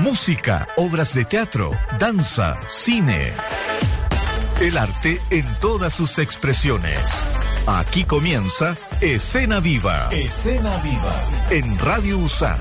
Música, obras de teatro, danza, cine. El arte en todas sus expresiones. Aquí comienza Escena Viva. Escena Viva. En Radio Usach.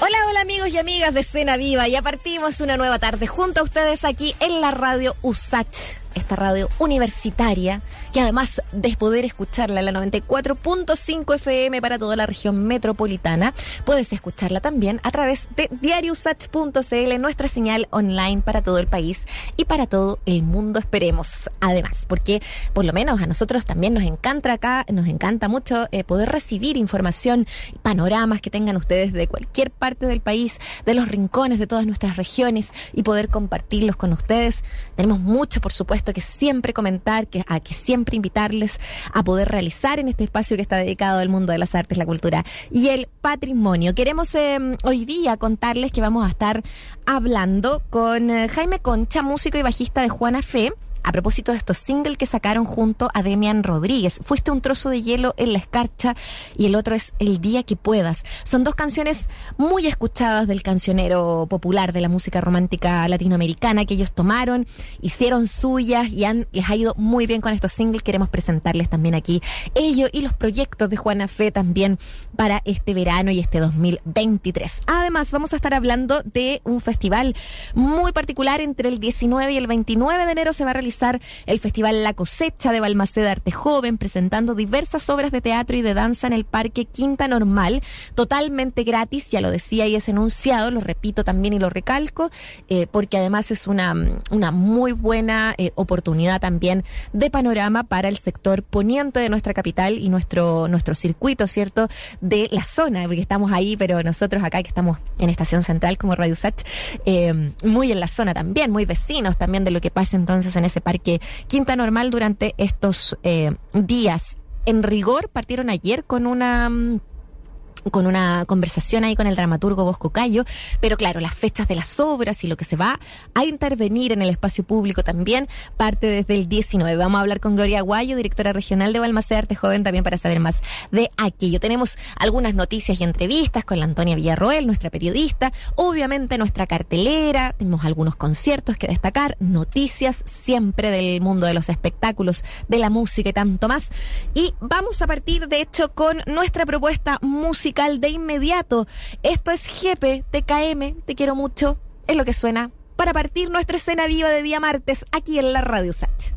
Hola, hola amigos y amigas de Escena Viva. Ya partimos una nueva tarde junto a ustedes aquí en la Radio Usach esta radio universitaria, que además de poder escucharla en la 94.5 FM para toda la región metropolitana, puedes escucharla también a través de diariosach.cl, nuestra señal online para todo el país y para todo el mundo, esperemos. Además, porque por lo menos a nosotros también nos encanta acá, nos encanta mucho eh, poder recibir información, panoramas que tengan ustedes de cualquier parte del país, de los rincones de todas nuestras regiones y poder compartirlos con ustedes. Tenemos mucho, por supuesto, que siempre comentar, que, a que siempre invitarles a poder realizar en este espacio que está dedicado al mundo de las artes, la cultura y el patrimonio. Queremos em, hoy día contarles que vamos a estar hablando con eh, Jaime Concha, músico y bajista de Juana Fe a propósito de estos singles que sacaron junto a Demian Rodríguez. Fuiste un trozo de hielo en la escarcha y el otro es El día que puedas. Son dos canciones muy escuchadas del cancionero popular de la música romántica latinoamericana que ellos tomaron, hicieron suyas y han, les ha ido muy bien con estos singles. Queremos presentarles también aquí ellos y los proyectos de Juana Fe también para este verano y este 2023. Además, vamos a estar hablando de un festival muy particular entre el 19 y el 29 de enero se va a realizar el Festival La Cosecha de Balmaceda Arte Joven, presentando diversas obras de teatro y de danza en el Parque Quinta Normal, totalmente gratis, ya lo decía y es enunciado, lo repito también y lo recalco, eh, porque además es una, una muy buena eh, oportunidad también de panorama para el sector poniente de nuestra capital y nuestro, nuestro circuito, ¿cierto?, de la zona, porque estamos ahí, pero nosotros acá que estamos en Estación Central como Radio Sach, eh, muy en la zona también, muy vecinos también de lo que pasa entonces en ese parque Quinta Normal durante estos eh, días. En rigor partieron ayer con una mm, con una conversación ahí con el dramaturgo Bosco Cayo, pero claro, las fechas de las obras y lo que se va a intervenir en el espacio público también parte desde el 19. Vamos a hablar con Gloria Aguayo, directora regional de Balmaceda Arte Joven, también para saber más de aquello. Tenemos algunas noticias y entrevistas con la Antonia Villarroel, nuestra periodista, obviamente nuestra cartelera, tenemos algunos conciertos que destacar, noticias siempre del mundo de los espectáculos, de la música y tanto más. Y vamos a partir, de hecho, con nuestra propuesta de inmediato. Esto es Jepe, TKM, te quiero mucho, es lo que suena para partir nuestra escena viva de día martes aquí en la Radio Sach.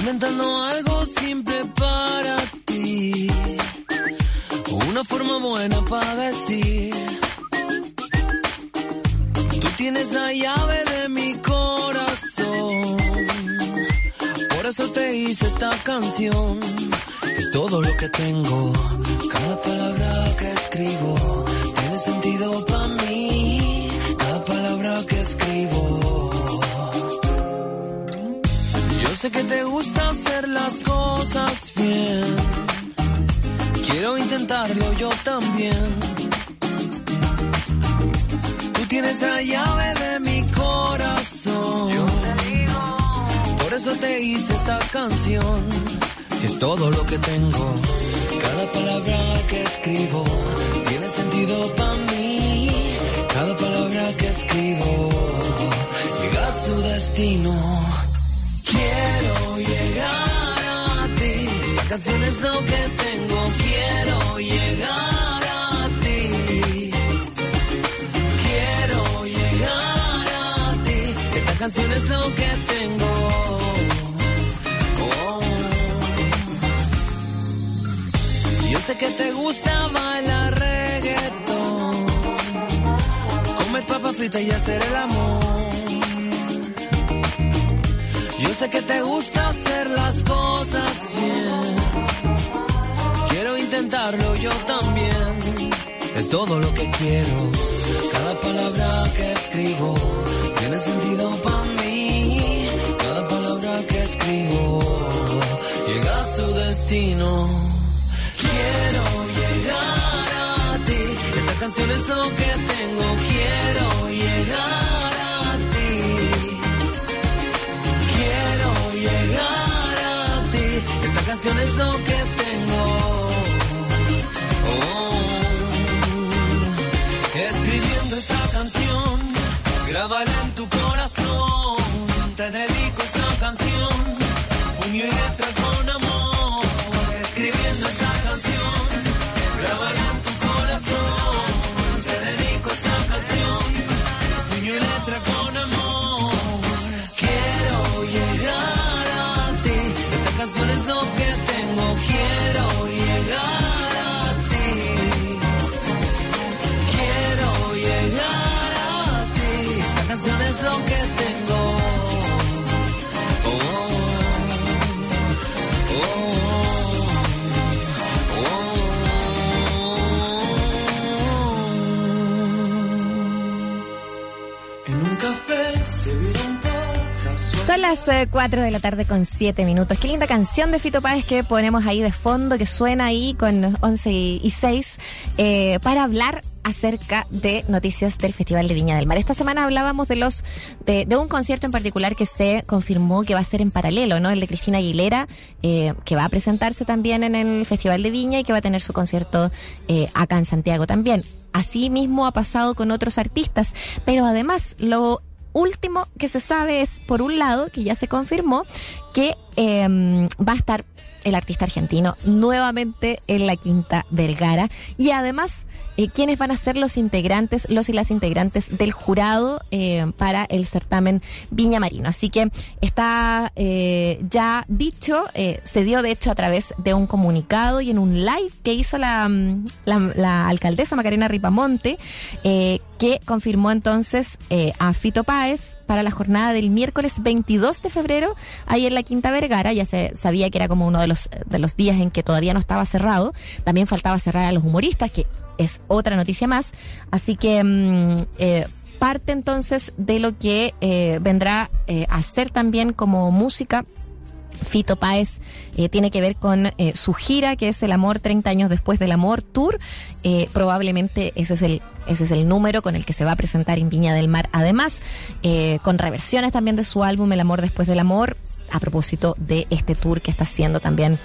Inventando algo simple para ti, una forma buena para decir tienes la llave de mi corazón. Por eso te hice esta canción. Es todo lo que tengo. Cada palabra que escribo tiene sentido para mí. Cada palabra que escribo. Yo sé que te gusta hacer las cosas bien. Quiero intentarlo yo también tienes la llave eso te hice esta canción, es todo lo que tengo. Cada palabra que escribo tiene sentido para mí. Cada palabra que escribo llega a su destino. Quiero llegar a ti. Esta canción es lo que tengo. Quiero llegar canción es lo que tengo. Oh. Yo sé que te gusta bailar reggaeton, comer papa frita y hacer el amor. Yo sé que te gusta hacer las cosas bien. Quiero intentarlo yo también. Es todo lo que quiero. Cada palabra que escribo tiene sentido para mí. Cada palabra que escribo llega a su destino. Quiero llegar a ti. Esta canción es lo que tengo. Quiero llegar a ti. Quiero llegar a ti. Esta canción es lo que tengo. Grábala en tu corazón. Te dedico esta canción, puño y letra con amor. Las 4 de la tarde con 7 minutos. Qué linda canción de Fito Páez que ponemos ahí de fondo, que suena ahí con 11 y 6, eh, para hablar acerca de noticias del Festival de Viña del Mar. Esta semana hablábamos de los de, un concierto en particular que se confirmó que va a ser en paralelo, ¿no? El de Cristina Aguilera, eh, que va a presentarse también en el Festival de Viña y que va a tener su concierto eh, acá en Santiago también. Así mismo ha pasado con otros artistas, pero además lo último que se sabe es, por un lado, que ya se confirmó que eh, va a estar el artista argentino nuevamente en la Quinta Vergara. Y además eh, quiénes van a ser los integrantes, los y las integrantes del jurado eh, para el certamen Viña Marino. Así que está eh, ya dicho, se dio de hecho a través de un comunicado y en un live que hizo la, mm, alcaldesa Macarena Ripamonte, que confirmó entonces a Fito Páez para la jornada del miércoles 22 de febrero, ahí en la Quinta Vergara, ya se sabía que era como uno de los, de los días en que todavía no estaba cerrado, también faltaba cerrar a los humoristas, que es otra noticia más, así que mm, eh, parte entonces de lo que eh, vendrá eh, a ser también como música Fito Páez eh, tiene que ver con eh, su gira, que es el amor 30 años después del amor tour. Eh, probablemente ese es el ese es el número con el que se va a presentar en Viña del Mar. Además, con reversiones también de su álbum El amor después del amor. A propósito de este tour que está haciendo también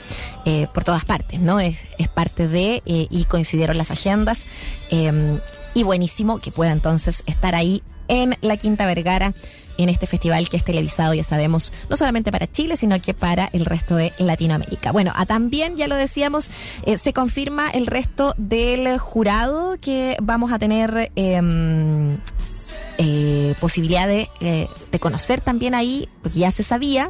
por todas partes, ¿no? Es, es parte de y coincidieron las agendas. eh, y buenísimo que pueda entonces estar ahí en la Quinta Vergara en este festival que es televisado, ya sabemos, no solamente para Chile, sino que para el resto de Latinoamérica. Bueno, a también, ya lo decíamos, eh, se confirma el resto del jurado que vamos a tener eh, eh, posibilidad de, eh, de conocer también ahí, porque ya se sabía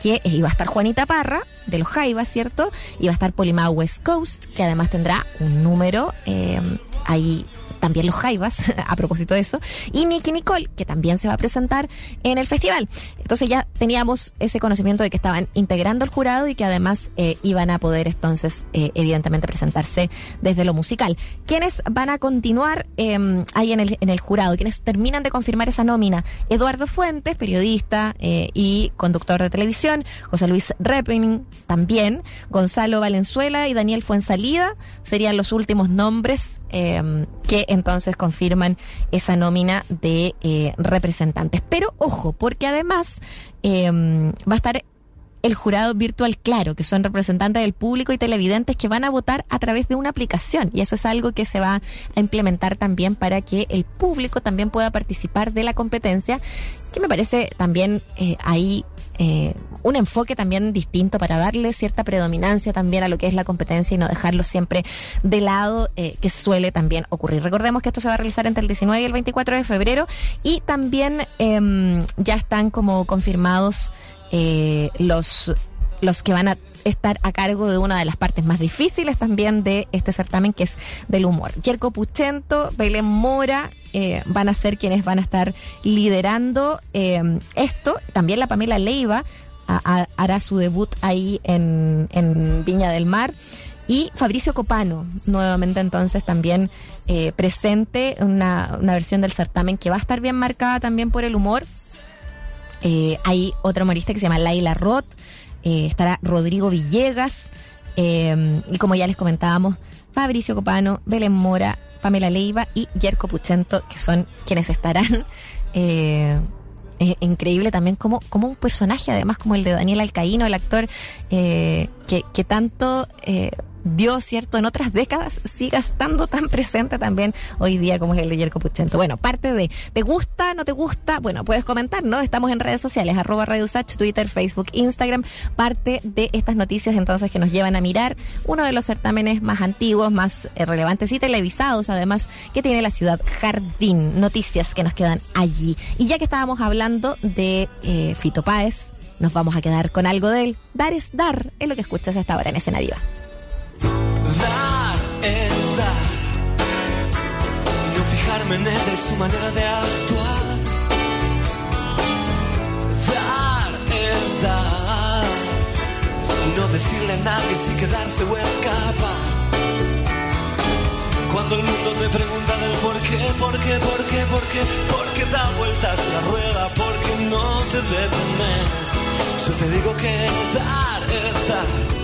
que iba a estar Juanita Parra, de los Jaivas, ¿cierto? Iba a estar Polimao West Coast, que además tendrá un número eh, ahí también los Jaivas, a propósito de eso, y Nicky Nicole, que también se va a presentar en el festival. Entonces ya teníamos ese conocimiento de que estaban integrando el jurado y que además eh, iban a poder entonces, eh, evidentemente, presentarse desde lo musical. ¿Quiénes van a continuar eh, ahí en el, en el jurado? ¿Quiénes terminan de confirmar esa nómina? Eduardo Fuentes, periodista eh, y conductor de televisión, José Luis Repening también, Gonzalo Valenzuela y Daniel Fuensalida serían los últimos nombres eh, que entonces confirman esa nómina de eh, representantes. Pero ojo, porque además eh, va a estar el jurado virtual claro, que son representantes del público y televidentes que van a votar a través de una aplicación. Y eso es algo que se va a implementar también para que el público también pueda participar de la competencia, que me parece también eh, ahí eh, un enfoque también distinto para darle cierta predominancia también a lo que es la competencia y no dejarlo siempre de lado, eh, que suele también ocurrir. Recordemos que esto se va a realizar entre el 19 y el 24 de febrero y también em, ya están como confirmados eh, los, los que van a estar a cargo de una de las partes más difíciles también de este certamen, que es del humor. Yerko Puchento, Belén Mora, eh, van a ser quienes van a estar liderando eh, esto. También la Pamela Leiva hará su debut ahí en, en Viña del Mar. Y Fabricio Copano, nuevamente entonces también eh, presente, una, una versión del certamen que va a estar bien marcada también por el humor. Eh, hay otro humorista que se llama Laila Roth, eh, estará Rodrigo Villegas, eh, y como ya les comentábamos, Fabricio Copano, Belén Mora, Pamela Leiva y Yerko Puchento, que son quienes estarán. Eh, es increíble también como, como un personaje, además como el de Daniel Alcaíno, el actor eh, que, que tanto dio, ¿cierto?, en otras décadas, siga estando tan presente también hoy día como es el de Yerko Puchento. Bueno, parte de, ¿te gusta, no te gusta? Bueno, puedes comentar, ¿no? Estamos en redes sociales, arroba Radio Usach, Twitter, Facebook, Instagram, parte de estas noticias entonces que nos llevan a mirar uno de los certámenes más antiguos, más eh, relevantes y televisados, además, que tiene la ciudad Jardín. Noticias que nos quedan allí. Y ya que estábamos hablando de eh, Fito Páez, nos vamos a quedar con algo de él. Dar es dar, es lo que escuchas hasta ahora en Escena Viva. Dar es dar. No fijarme en ella y su manera de actuar. Dar es dar. Y no decirle a nadie si quedarse o escapar. Cuando el mundo te pregunta del por qué, por qué, por qué, por qué, por qué da vueltas la rueda, porque no te detenes. Yo te digo que dar es. Dar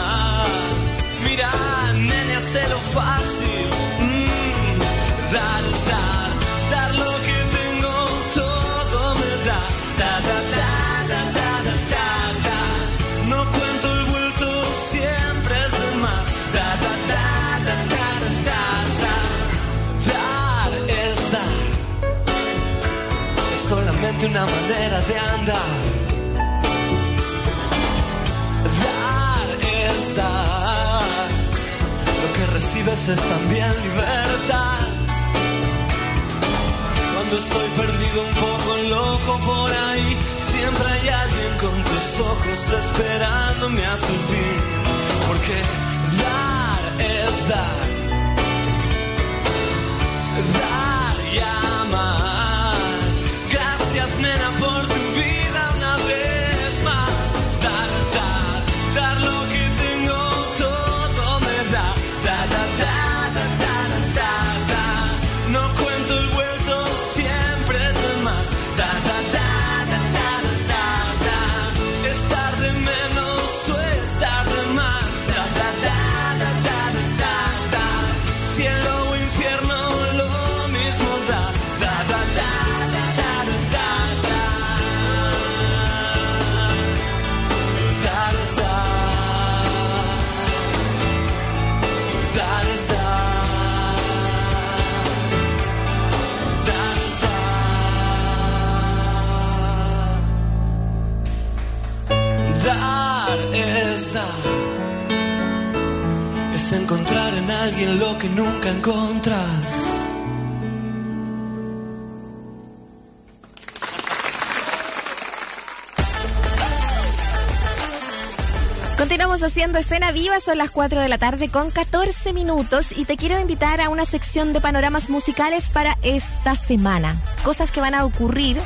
Fácil. Mm, dar dar. Dar lo que tengo, todo me da. Da, da, da, da, da, da, da. No cuento el vuelto, siempre es de más. Da, da, da, da, da, da, da. Dar es dar. Es solamente una manera de andar. Recibes es también libertad. Cuando estoy perdido un poco loco por ahí, siempre hay alguien con tus ojos esperándome hasta el fin. Porque dar es dar. Dar y encontrar en alguien lo que nunca encontras. Continuamos haciendo escena viva, son las 4 de la tarde con 14 minutos y te quiero invitar a una sección de panoramas musicales para esta semana. Cosas que van a ocurrir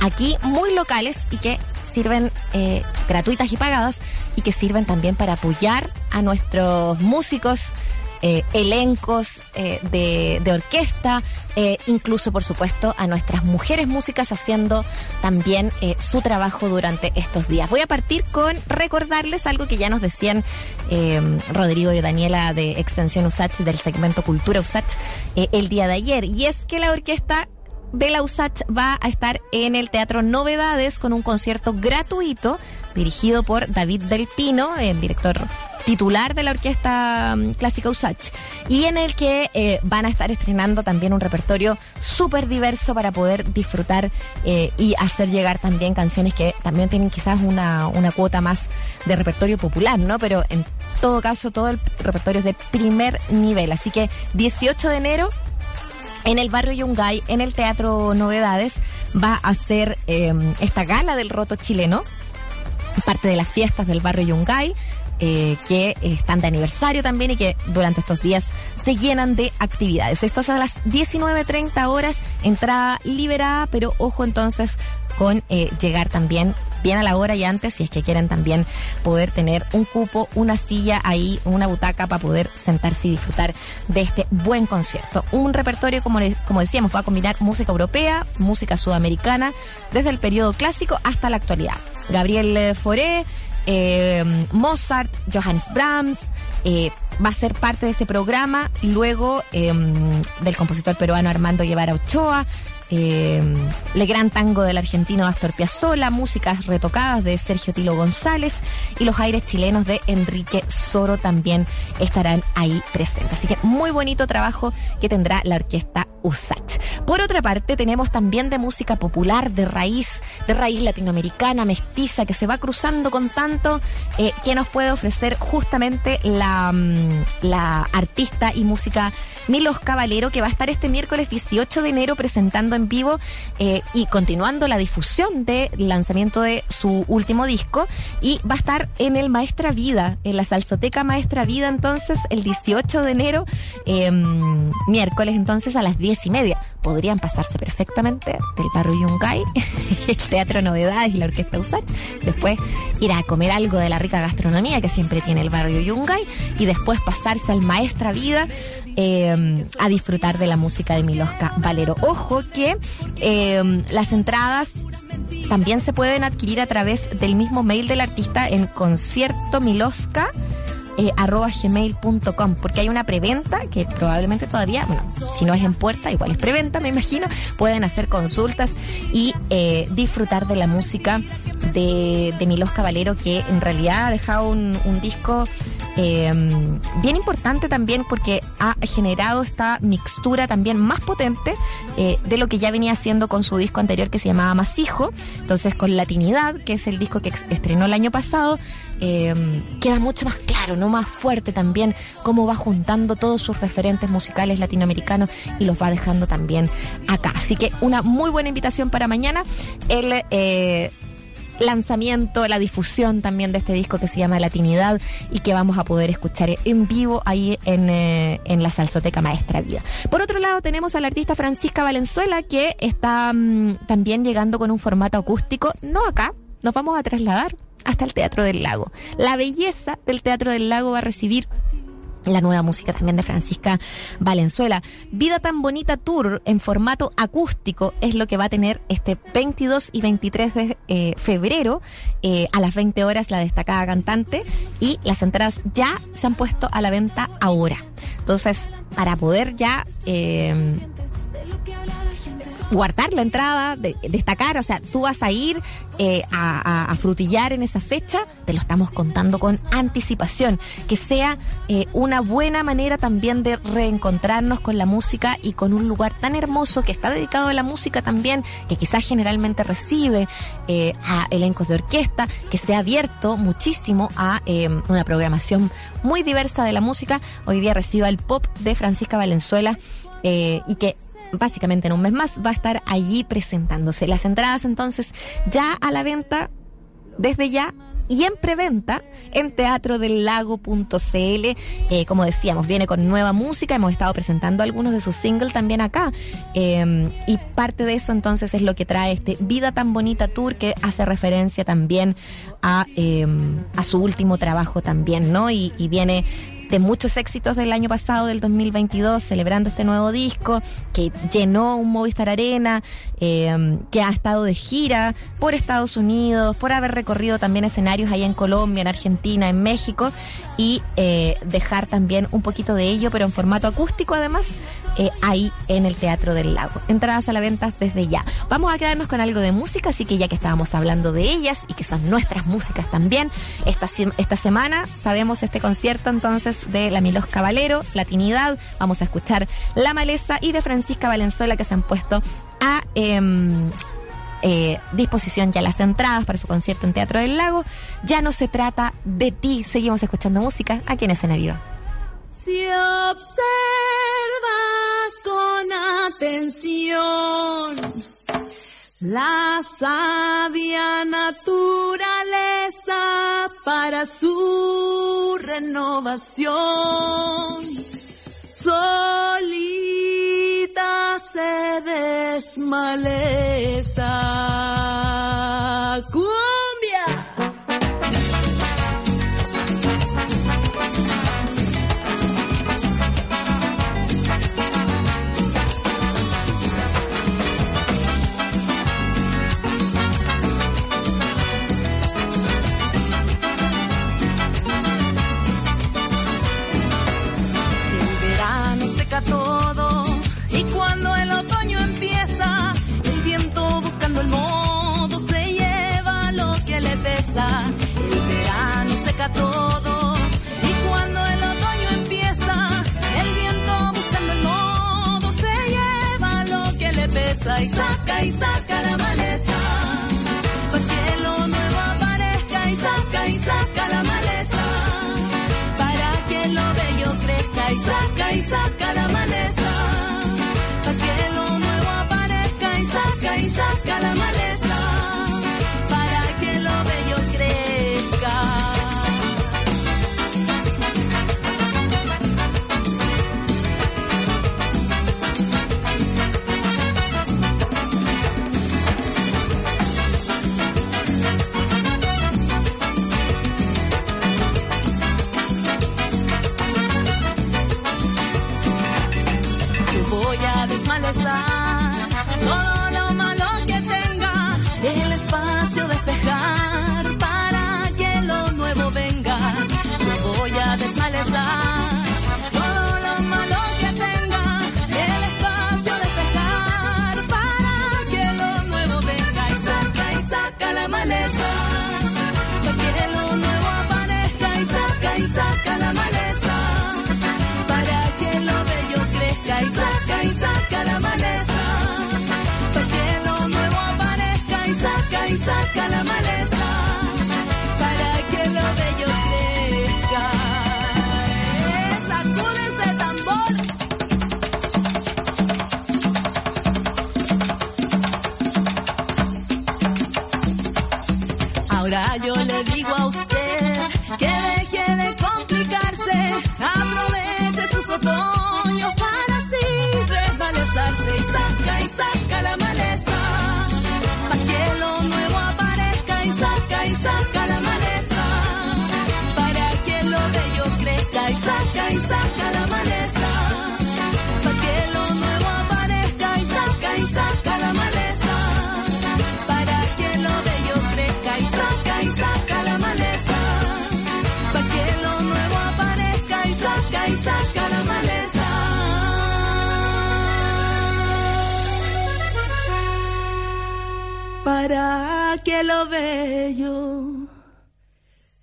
aquí muy locales y que sirven eh, gratuitas y pagadas y que sirven también para apoyar a nuestros músicos, eh, elencos eh, de, orquesta, incluso por supuesto a nuestras mujeres músicas haciendo también su trabajo durante estos días. Voy a partir con recordarles algo que ya nos decían Rodrigo y Daniela de Extensión USACH del segmento Cultura USACH el día de ayer y es que la orquesta de la USACH va a estar en el Teatro Novedades con un concierto gratuito dirigido por David Del Pino, el director titular de la Orquesta mm, Clásica USACH, y en el que eh, van a estar estrenando también un repertorio súper diverso para poder disfrutar eh, y hacer llegar también canciones que también tienen quizás una, una cuota más de repertorio popular, ¿no? Pero en todo caso, todo el repertorio es de primer nivel. Así que 18 de enero en el barrio Yungay, en el Teatro Novedades, va a ser eh, esta gala del roto chileno, parte de las fiestas del barrio Yungay. eh, que están de aniversario también y que durante estos días se llenan de actividades. Esto es a las 19.30 horas, entrada liberada, pero ojo entonces con eh, llegar también bien a la hora y antes si es que quieren también poder tener un cupo, una silla ahí, una butaca para poder sentarse y disfrutar de este buen concierto. Un repertorio, como, como decíamos, va a combinar música europea, música sudamericana, desde el periodo clásico hasta la actualidad. Gabriel Foré, eh, Mozart, Johannes Brahms, eh, va a ser parte de ese programa, luego em, del compositor peruano Armando Guevara Ochoa, eh, Le Gran Tango del argentino Astor Piazzolla, músicas retocadas de Sergio Tilo González y los aires chilenos de Enrique Soro también estarán ahí presentes. Así que muy bonito trabajo que tendrá la orquesta Por otra parte, tenemos también de música popular, de raíz, de raíz latinoamericana, mestiza, que se va cruzando con tanto, eh, que nos puede ofrecer justamente la, mm, la artista y música Milos Caballero, que va a estar este miércoles 18 de enero presentando en vivo eh, y continuando la difusión del lanzamiento de su último disco. Y va a estar en el Maestra Vida, en la Salsoteca Maestra Vida, entonces, el 18 de enero, em, miércoles, entonces, a las 10 y media. Podrían pasarse perfectamente del barrio Yungay, el Teatro Novedades y la Orquesta USAC. Después ir a comer algo de la rica gastronomía que siempre tiene el barrio Yungay. Y después pasarse al Maestra Vida. Em, a disfrutar de la música de Milosca Valero. Ojo que em, las entradas también se pueden adquirir a través del mismo mail del artista en concierto milosca eh, arroba gmail.com porque hay una preventa que probablemente todavía, bueno, si no es en puerta, igual es preventa, me imagino, pueden hacer consultas y eh, disfrutar de la música de, de Milos Caballero que en realidad ha dejado un, un disco eh, bien importante también porque ha generado esta mixtura también más potente eh, de lo que ya venía haciendo con su disco anterior que se llamaba Masijo. Entonces con Latinidad, que es el disco que estrenó el año pasado, eh, queda mucho más claro, no más fuerte también cómo va juntando todos sus referentes musicales latinoamericanos y los va dejando también acá. Así que una muy buena invitación para mañana. El eh, lanzamiento, la difusión también de este disco que se llama Latinidad y que vamos a poder escuchar en vivo ahí en, eh, en la Salsoteca Maestra Vida. Por otro lado, tenemos a la artista Francisca Valenzuela que está mm, también llegando con un formato acústico, no acá, nos vamos a trasladar hasta el Teatro del Lago. La belleza del Teatro del Lago va a recibir la nueva música también de Francisca Valenzuela. Vida tan bonita tour en formato acústico es lo que va a tener este 22 y 23 de eh, febrero eh, a las 20 horas la destacada cantante y las entradas ya se han puesto a la venta ahora. Entonces, para poder ya eh, guardar la entrada, destacar, o sea, tú vas a ir eh, a, frutillar en esa fecha, te lo estamos contando con anticipación, que sea eh, una buena manera también de reencontrarnos con la música y con un lugar tan hermoso que está dedicado a la música también, que quizás generalmente recibe eh, a elencos de orquesta, que se ha abierto muchísimo a una programación muy diversa de la música. Hoy día reciba el pop de Francisca Valenzuela y que básicamente en un mes más, va a estar allí presentándose. Las entradas entonces ya a la venta desde ya y en preventa en teatrodelago.cl. Eh, como decíamos, viene con nueva música, hemos estado presentando algunos de sus singles también acá. Eh, y parte de eso entonces es lo que trae este Vida tan Bonita Tour que hace referencia también a, eh, a su último trabajo también, ¿no? Y viene de muchos éxitos del año pasado, del 2022, celebrando este nuevo disco, que llenó un Movistar Arena, eh, que ha estado de gira por Estados Unidos, por haber recorrido también escenarios allá en Colombia, en Argentina, en México, y eh, dejar también un poquito de ello, pero en formato acústico además, eh, ahí en el Teatro del Lago. Entradas a la venta desde ya. Vamos a quedarnos con algo de música, así que ya que estábamos hablando de ellas y que son nuestras músicas también, esta, esta semana sabemos este concierto entonces de la Milos Caballero, Latinidad, vamos a escuchar La Maleza y de Francisca Valenzuela que se han puesto a em, eh, disposición ya las entradas para su concierto en Teatro del Lago. Ya no se trata de ti, seguimos escuchando música aquí en Escena Viva. Si observas con atención la sabia naturaleza para su renovación. Solita se desmaleza. Ahora yo le digo a usted que deje de complicarse, aproveche sus otoños para así desmalezarse y saca y saca Para que lo bello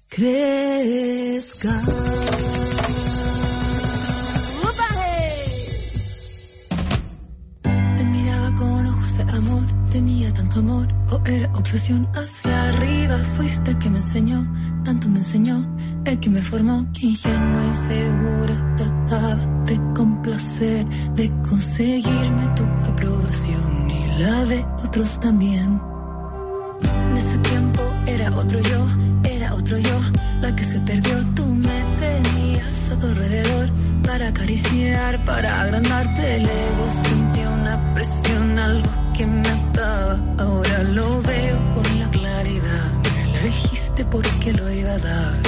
crezca. Te miraba con ojos de amor, tenía tanto amor, o era obsesión hacia arriba. Fuiste el que me enseñó, tanto me enseñó, el que me formó, que ingenua y segura trataba de complacer, de conseguirme tu aprobación y la de otros también. Era otro yo, era otro yo, la que se perdió. Tú me tenías a tu alrededor para acariciar, para agrandarte el ego. Sentía una presión, algo que me ataba. Ahora lo veo con la claridad. Me dijiste porque lo iba a dar.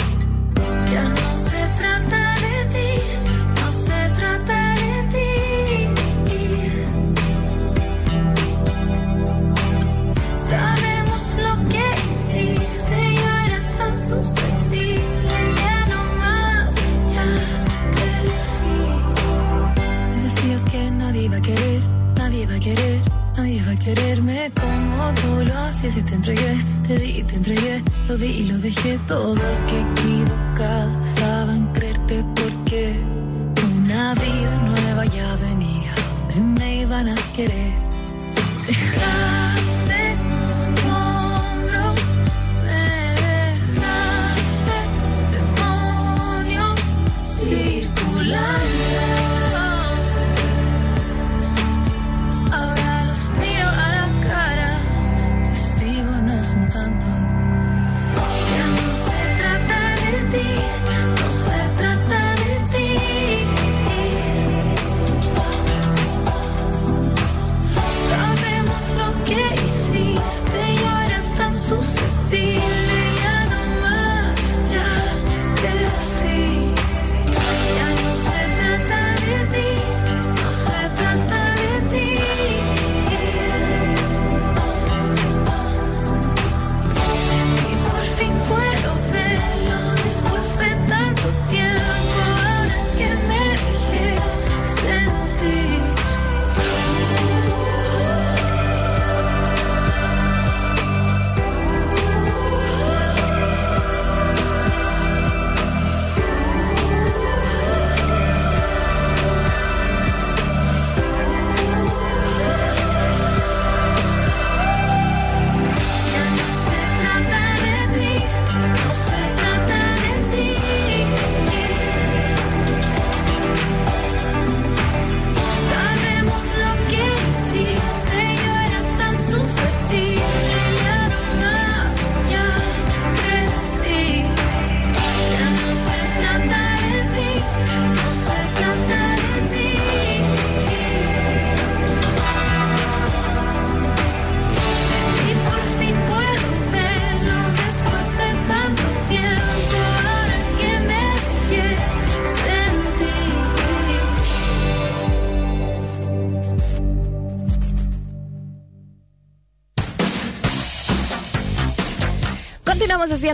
Ya no se trata nadie iba a quererme como tú lo hacías y te entregué, te di y te entregué, lo di y lo dejé todo, que equivocada estaba en creerte porque una vida nueva ya venía, donde me iban a querer. Dejaste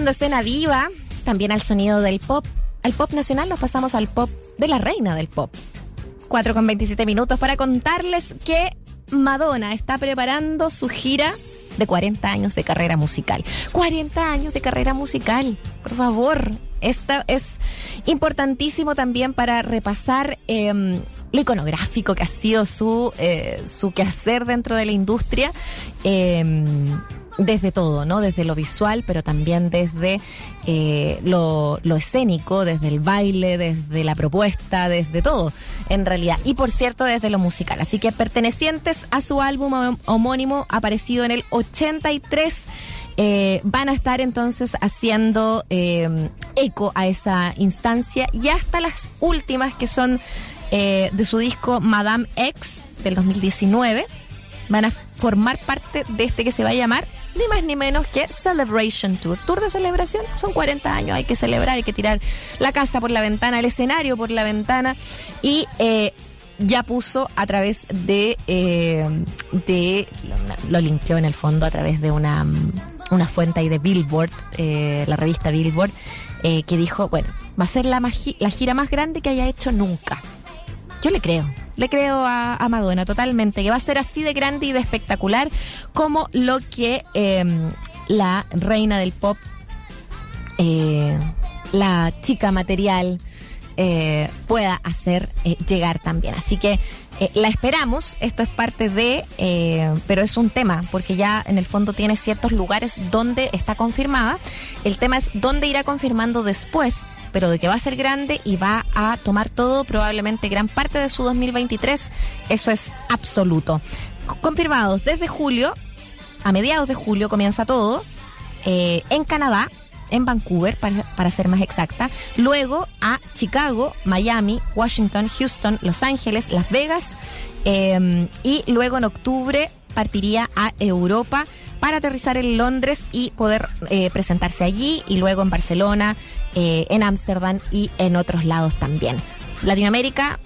Haciendo escena viva, también al sonido del pop. Al pop nacional nos pasamos al pop de la reina del pop. 4 con 27 minutos para contarles que Madonna está preparando su gira de 40 años de carrera musical. 40 años de carrera musical, por favor. Esto es importantísimo también para repasar em, lo iconográfico que ha sido su, eh, su quehacer dentro de la industria. Em, desde todo, ¿no? Desde lo visual, pero también desde eh, lo, lo, escénico, desde el baile, desde la propuesta, desde todo, en realidad. Y por cierto, desde lo musical. Así que pertenecientes a su álbum homónimo, aparecido en el 83. Eh, van a estar entonces haciendo eh, eco a esa instancia y hasta las últimas que son eh, de su disco Madame X del 2019 van a formar parte de este que se va a llamar ni más ni menos que Celebration Tour. Tour de celebración, son 40 años, hay que celebrar, hay que tirar la casa por la ventana, el escenario por la ventana y eh, ya puso a través de, eh, de lo linkeó en el fondo a través de una, una fuente ahí de Billboard, eh, la revista Billboard, eh, que dijo, bueno, va a ser la, la gira más grande que haya hecho nunca. Yo le creo, le creo a, Madonna totalmente, que va a ser así de grande y de espectacular como lo que eh, la reina del pop, eh, la chica material, eh, pueda hacer eh, llegar también. Así que la esperamos, esto es parte de, pero es un tema, porque ya en el fondo tiene ciertos lugares donde está confirmada. El tema es dónde irá confirmando después pero de que va a ser grande y va a tomar todo, probablemente gran parte de su 2023, eso es absoluto. Confirmados desde julio, a mediados de julio comienza todo, eh, en Canadá, en Vancouver, para, para, ser más exacta, luego a Chicago, Miami, Washington, Houston, Los Ángeles, Las Vegas, eh, y luego en octubre partiría a Europa para aterrizar en Londres y poder eh, presentarse allí y luego en Barcelona, eh, en Ámsterdam y en otros lados también. Latinoamérica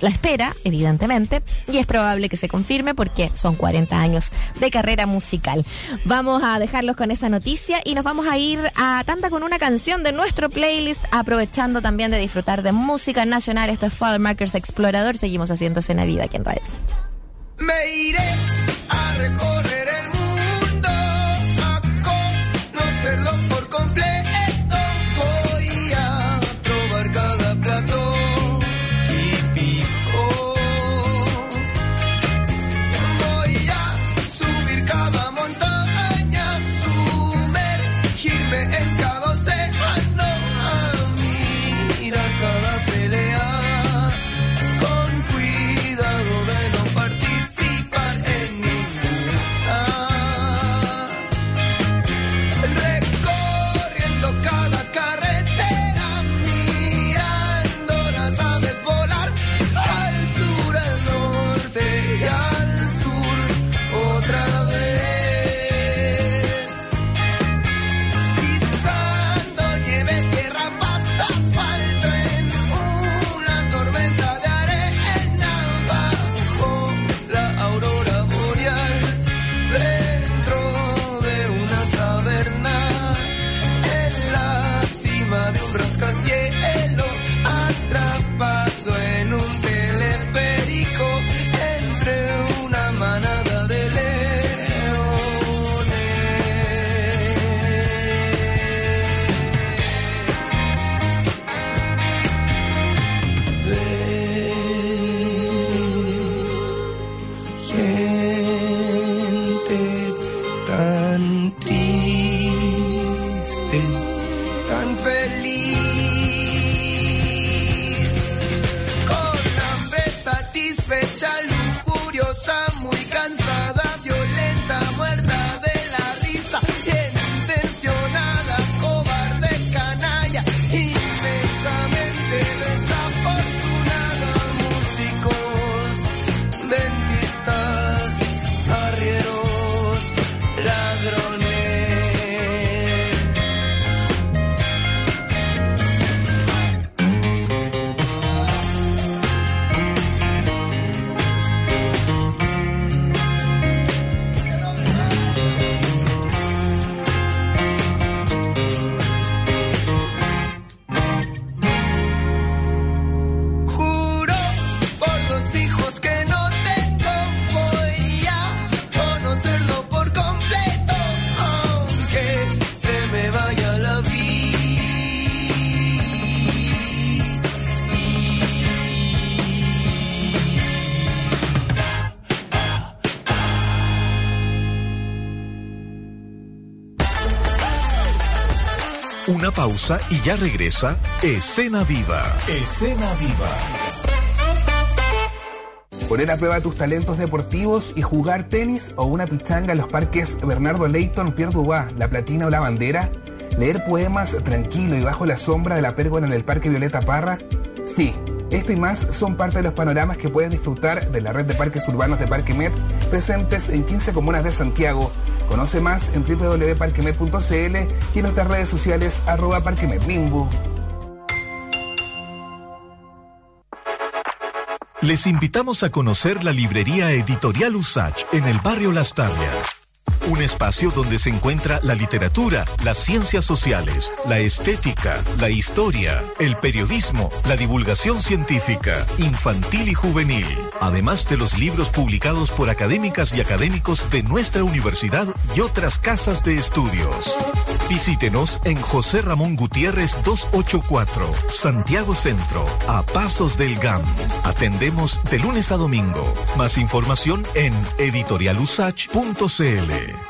la espera, evidentemente, y es probable que se confirme porque son 40 años de carrera musical. Vamos a dejarlos con esa noticia y nos vamos a ir a tanta con una canción de nuestro playlist, aprovechando también de disfrutar de música nacional. Esto es Father Markers Explorador. Seguimos haciendo escena viva aquí en Radio Sánchez. Me iré a recorrer pausa y ya regresa Escena Viva. Escena Viva. Poner a prueba tus talentos deportivos y jugar tenis o una pichanga en los parques Bernardo Leighton, Pierre Dubá, La Platina o La Bandera. Leer poemas tranquilo y bajo la sombra de la pérgola en el Parque Violeta Parra. Sí, esto y más son parte de los panoramas que puedes disfrutar de la red de parques urbanos de Parque Met, presentes en 15 comunas de Santiago. Conoce más en www.parquemet.cl y en nuestras redes sociales arroba. Les invitamos a conocer la librería editorial Usach en el barrio Las Tablias. Un espacio donde se encuentra la literatura, las ciencias sociales, la estética, la historia, el periodismo, la divulgación científica, infantil y juvenil, además de los libros publicados por académicas y académicos de nuestra universidad y otras casas de estudios. Visítenos en José Ramón Gutiérrez 284, Santiago Centro, a Pasos del GAM. Atendemos de lunes a domingo. Más información en editorialusach.cl.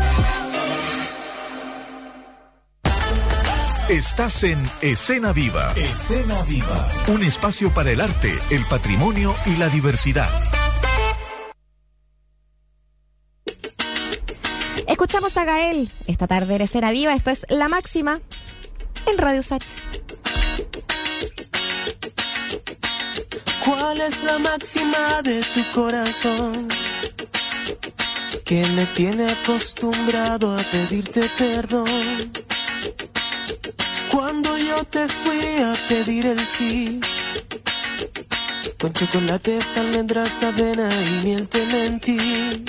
Estás en Escena Viva. Escena Viva. Un espacio para el arte, el patrimonio y la diversidad. Escuchamos a Gael esta tarde en Escena Viva. Esto es La Máxima en Radio Sach. ¿Cuál es la máxima de tu corazón? Que me tiene acostumbrado a pedirte perdón. Cuando yo te fui a pedir el sí, con chocolates, almendras, avena y miel te mentí.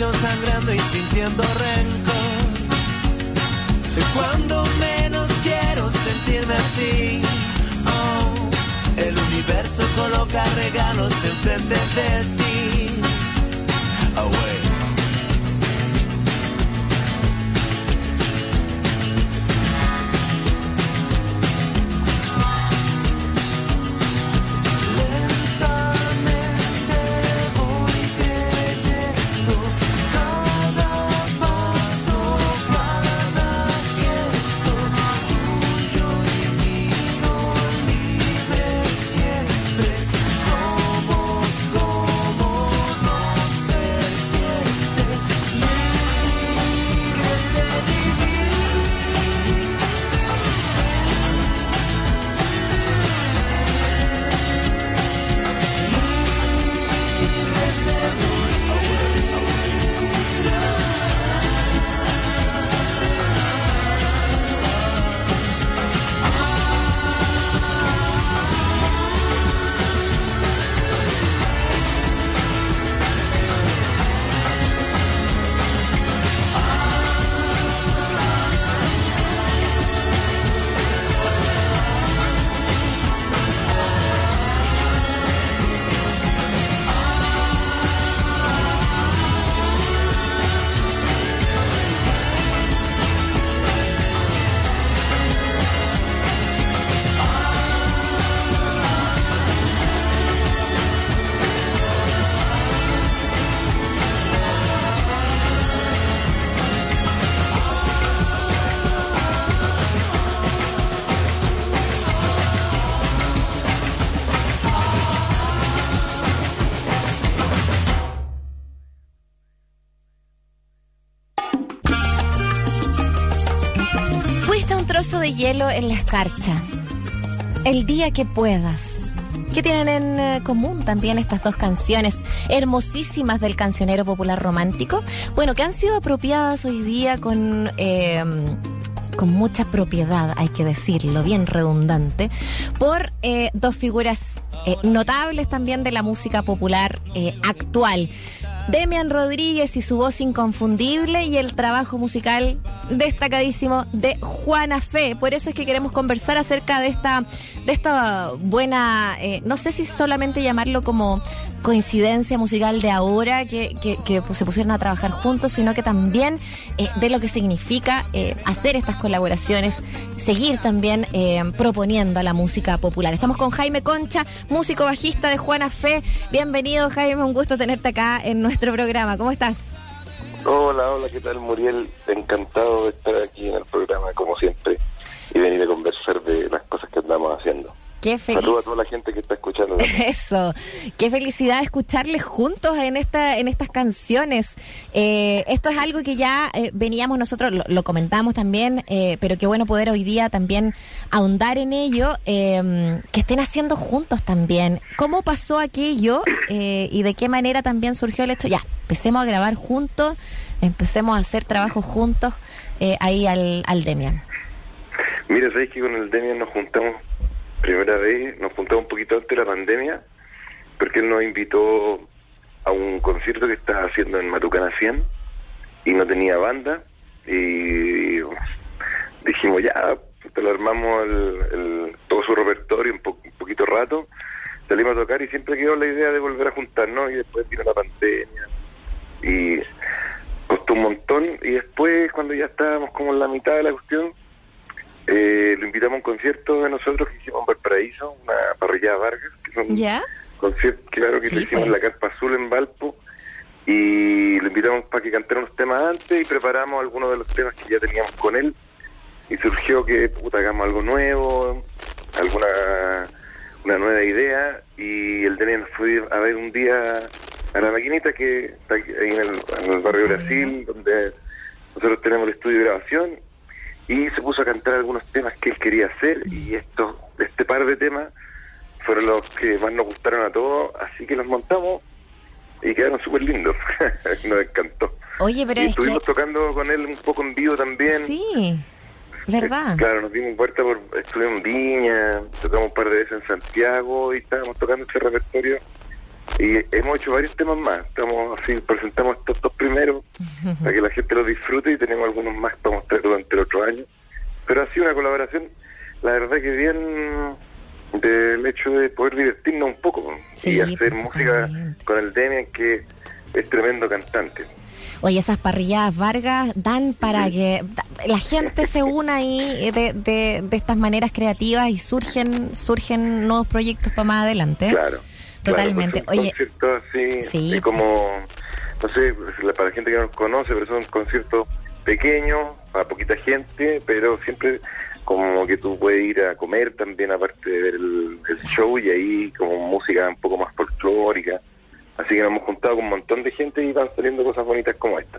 Sangrando y sintiendo rencor. Cuando menos quiero sentirme así. Oh, el universo coloca regalos enfrente de ti. Hielo en la escarcha. El día que puedas. ¿Qué tienen en eh, común también estas dos canciones hermosísimas del cancionero popular romántico? Bueno, que han sido apropiadas hoy día con... eh, con mucha propiedad, hay que decirlo, bien redundante, por eh, dos figuras eh, notables también de la música popular actual. Demian Rodríguez y su voz inconfundible y el trabajo musical destacadísimo de Juana Fe. Por eso es que queremos conversar acerca de esta, de esta buena, eh, no sé si solamente llamarlo como coincidencia musical de ahora que, que- que, pues, se pusieron a trabajar juntos, sino que también eh, de lo que significa eh, hacer estas colaboraciones, seguir también eh, proponiendo a la música popular. Estamos con Jaime Concha, músico bajista de Juana Fe. Bienvenido Jaime, un gusto tenerte acá en nuestro programa. ¿Cómo estás? Hola, hola, ¿qué tal Muriel? Encantado de estar aquí en el programa como siempre y venir a conversar de las cosas que andamos haciendo. Qué feliz. Saludos a toda la gente que está escuchando. Eso, qué felicidad escucharles juntos en esta, en estas canciones. Eh, esto es algo que ya eh, veníamos nosotros, lo, lo comentamos también, eh, pero qué bueno poder hoy día también ahondar en ello, eh, que estén haciendo juntos también. ¿Cómo pasó aquello y de qué manera también surgió el hecho? Ya, empecemos a grabar juntos, empecemos a hacer trabajos juntos ahí al, al Demian. Mira, sabéis que con el Demian nos juntamos primera vez, nos juntamos un poquito antes de la pandemia, porque él nos invitó a un concierto que estaba haciendo en Matucana 100 y no tenía banda y dijimos ya, te lo armamos el, el- todo su repertorio en po- un poquito rato, salimos a tocar y siempre quedó la idea de volver a juntarnos y después vino la pandemia y costó un montón y después cuando ya estábamos como en la mitad de la cuestión eh, lo invitamos a un concierto de nosotros que hicimos en Valparaíso, una parrillada Vargas, que son ¿Ya? conciertos, claro que Sí, hicimos pues. la Carpa Azul en Valpo, y lo invitamos para que cantara unos temas antes y preparamos algunos de los temas que ya teníamos con él, y surgió que puta, hagamos algo nuevo, alguna una nueva idea, y el Daniel fue a ver un día a la maquinita que está ahí en el, en el barrio Brasil, donde nosotros tenemos el estudio de grabación, y se puso a cantar algunos temas que él quería hacer y estos este par de temas fueron los que más nos gustaron a todos así que los montamos y quedaron súper lindos. Nos encantó. Oye, pero y es que... estuvimos tocando con él un poco en vivo también. Sí, ¿verdad? Eh, claro nos dimos vuelta por estuvimos en Viña tocamos un par de veces en Santiago y estábamos tocando ese repertorio y hemos hecho varios temas más estamos así presentamos estos dos primeros para que la gente los disfrute y tenemos algunos más para mostrar durante el otro año. Pero ha sido una colaboración, la verdad que bien del hecho de poder divertirnos un poco Sí, y hacer pues, música con el Demian que es tremendo cantante. Oye, esas parrilladas Vargas dan para que la gente se una ahí de, de, de estas maneras creativas y surgen surgen nuevos proyectos para más adelante. ¿eh? Claro. Totalmente. Claro, pues Oye, son conciertos así, Sí. y como, no sé, la- para la gente que no nos conoce, pero son conciertos pequeños, para poquita gente, pero siempre como que tú puedes ir a comer también, aparte de ver el, el show, y ahí como música un poco más folclórica. Así que nos hemos juntado con un montón de gente y van saliendo cosas bonitas como esta.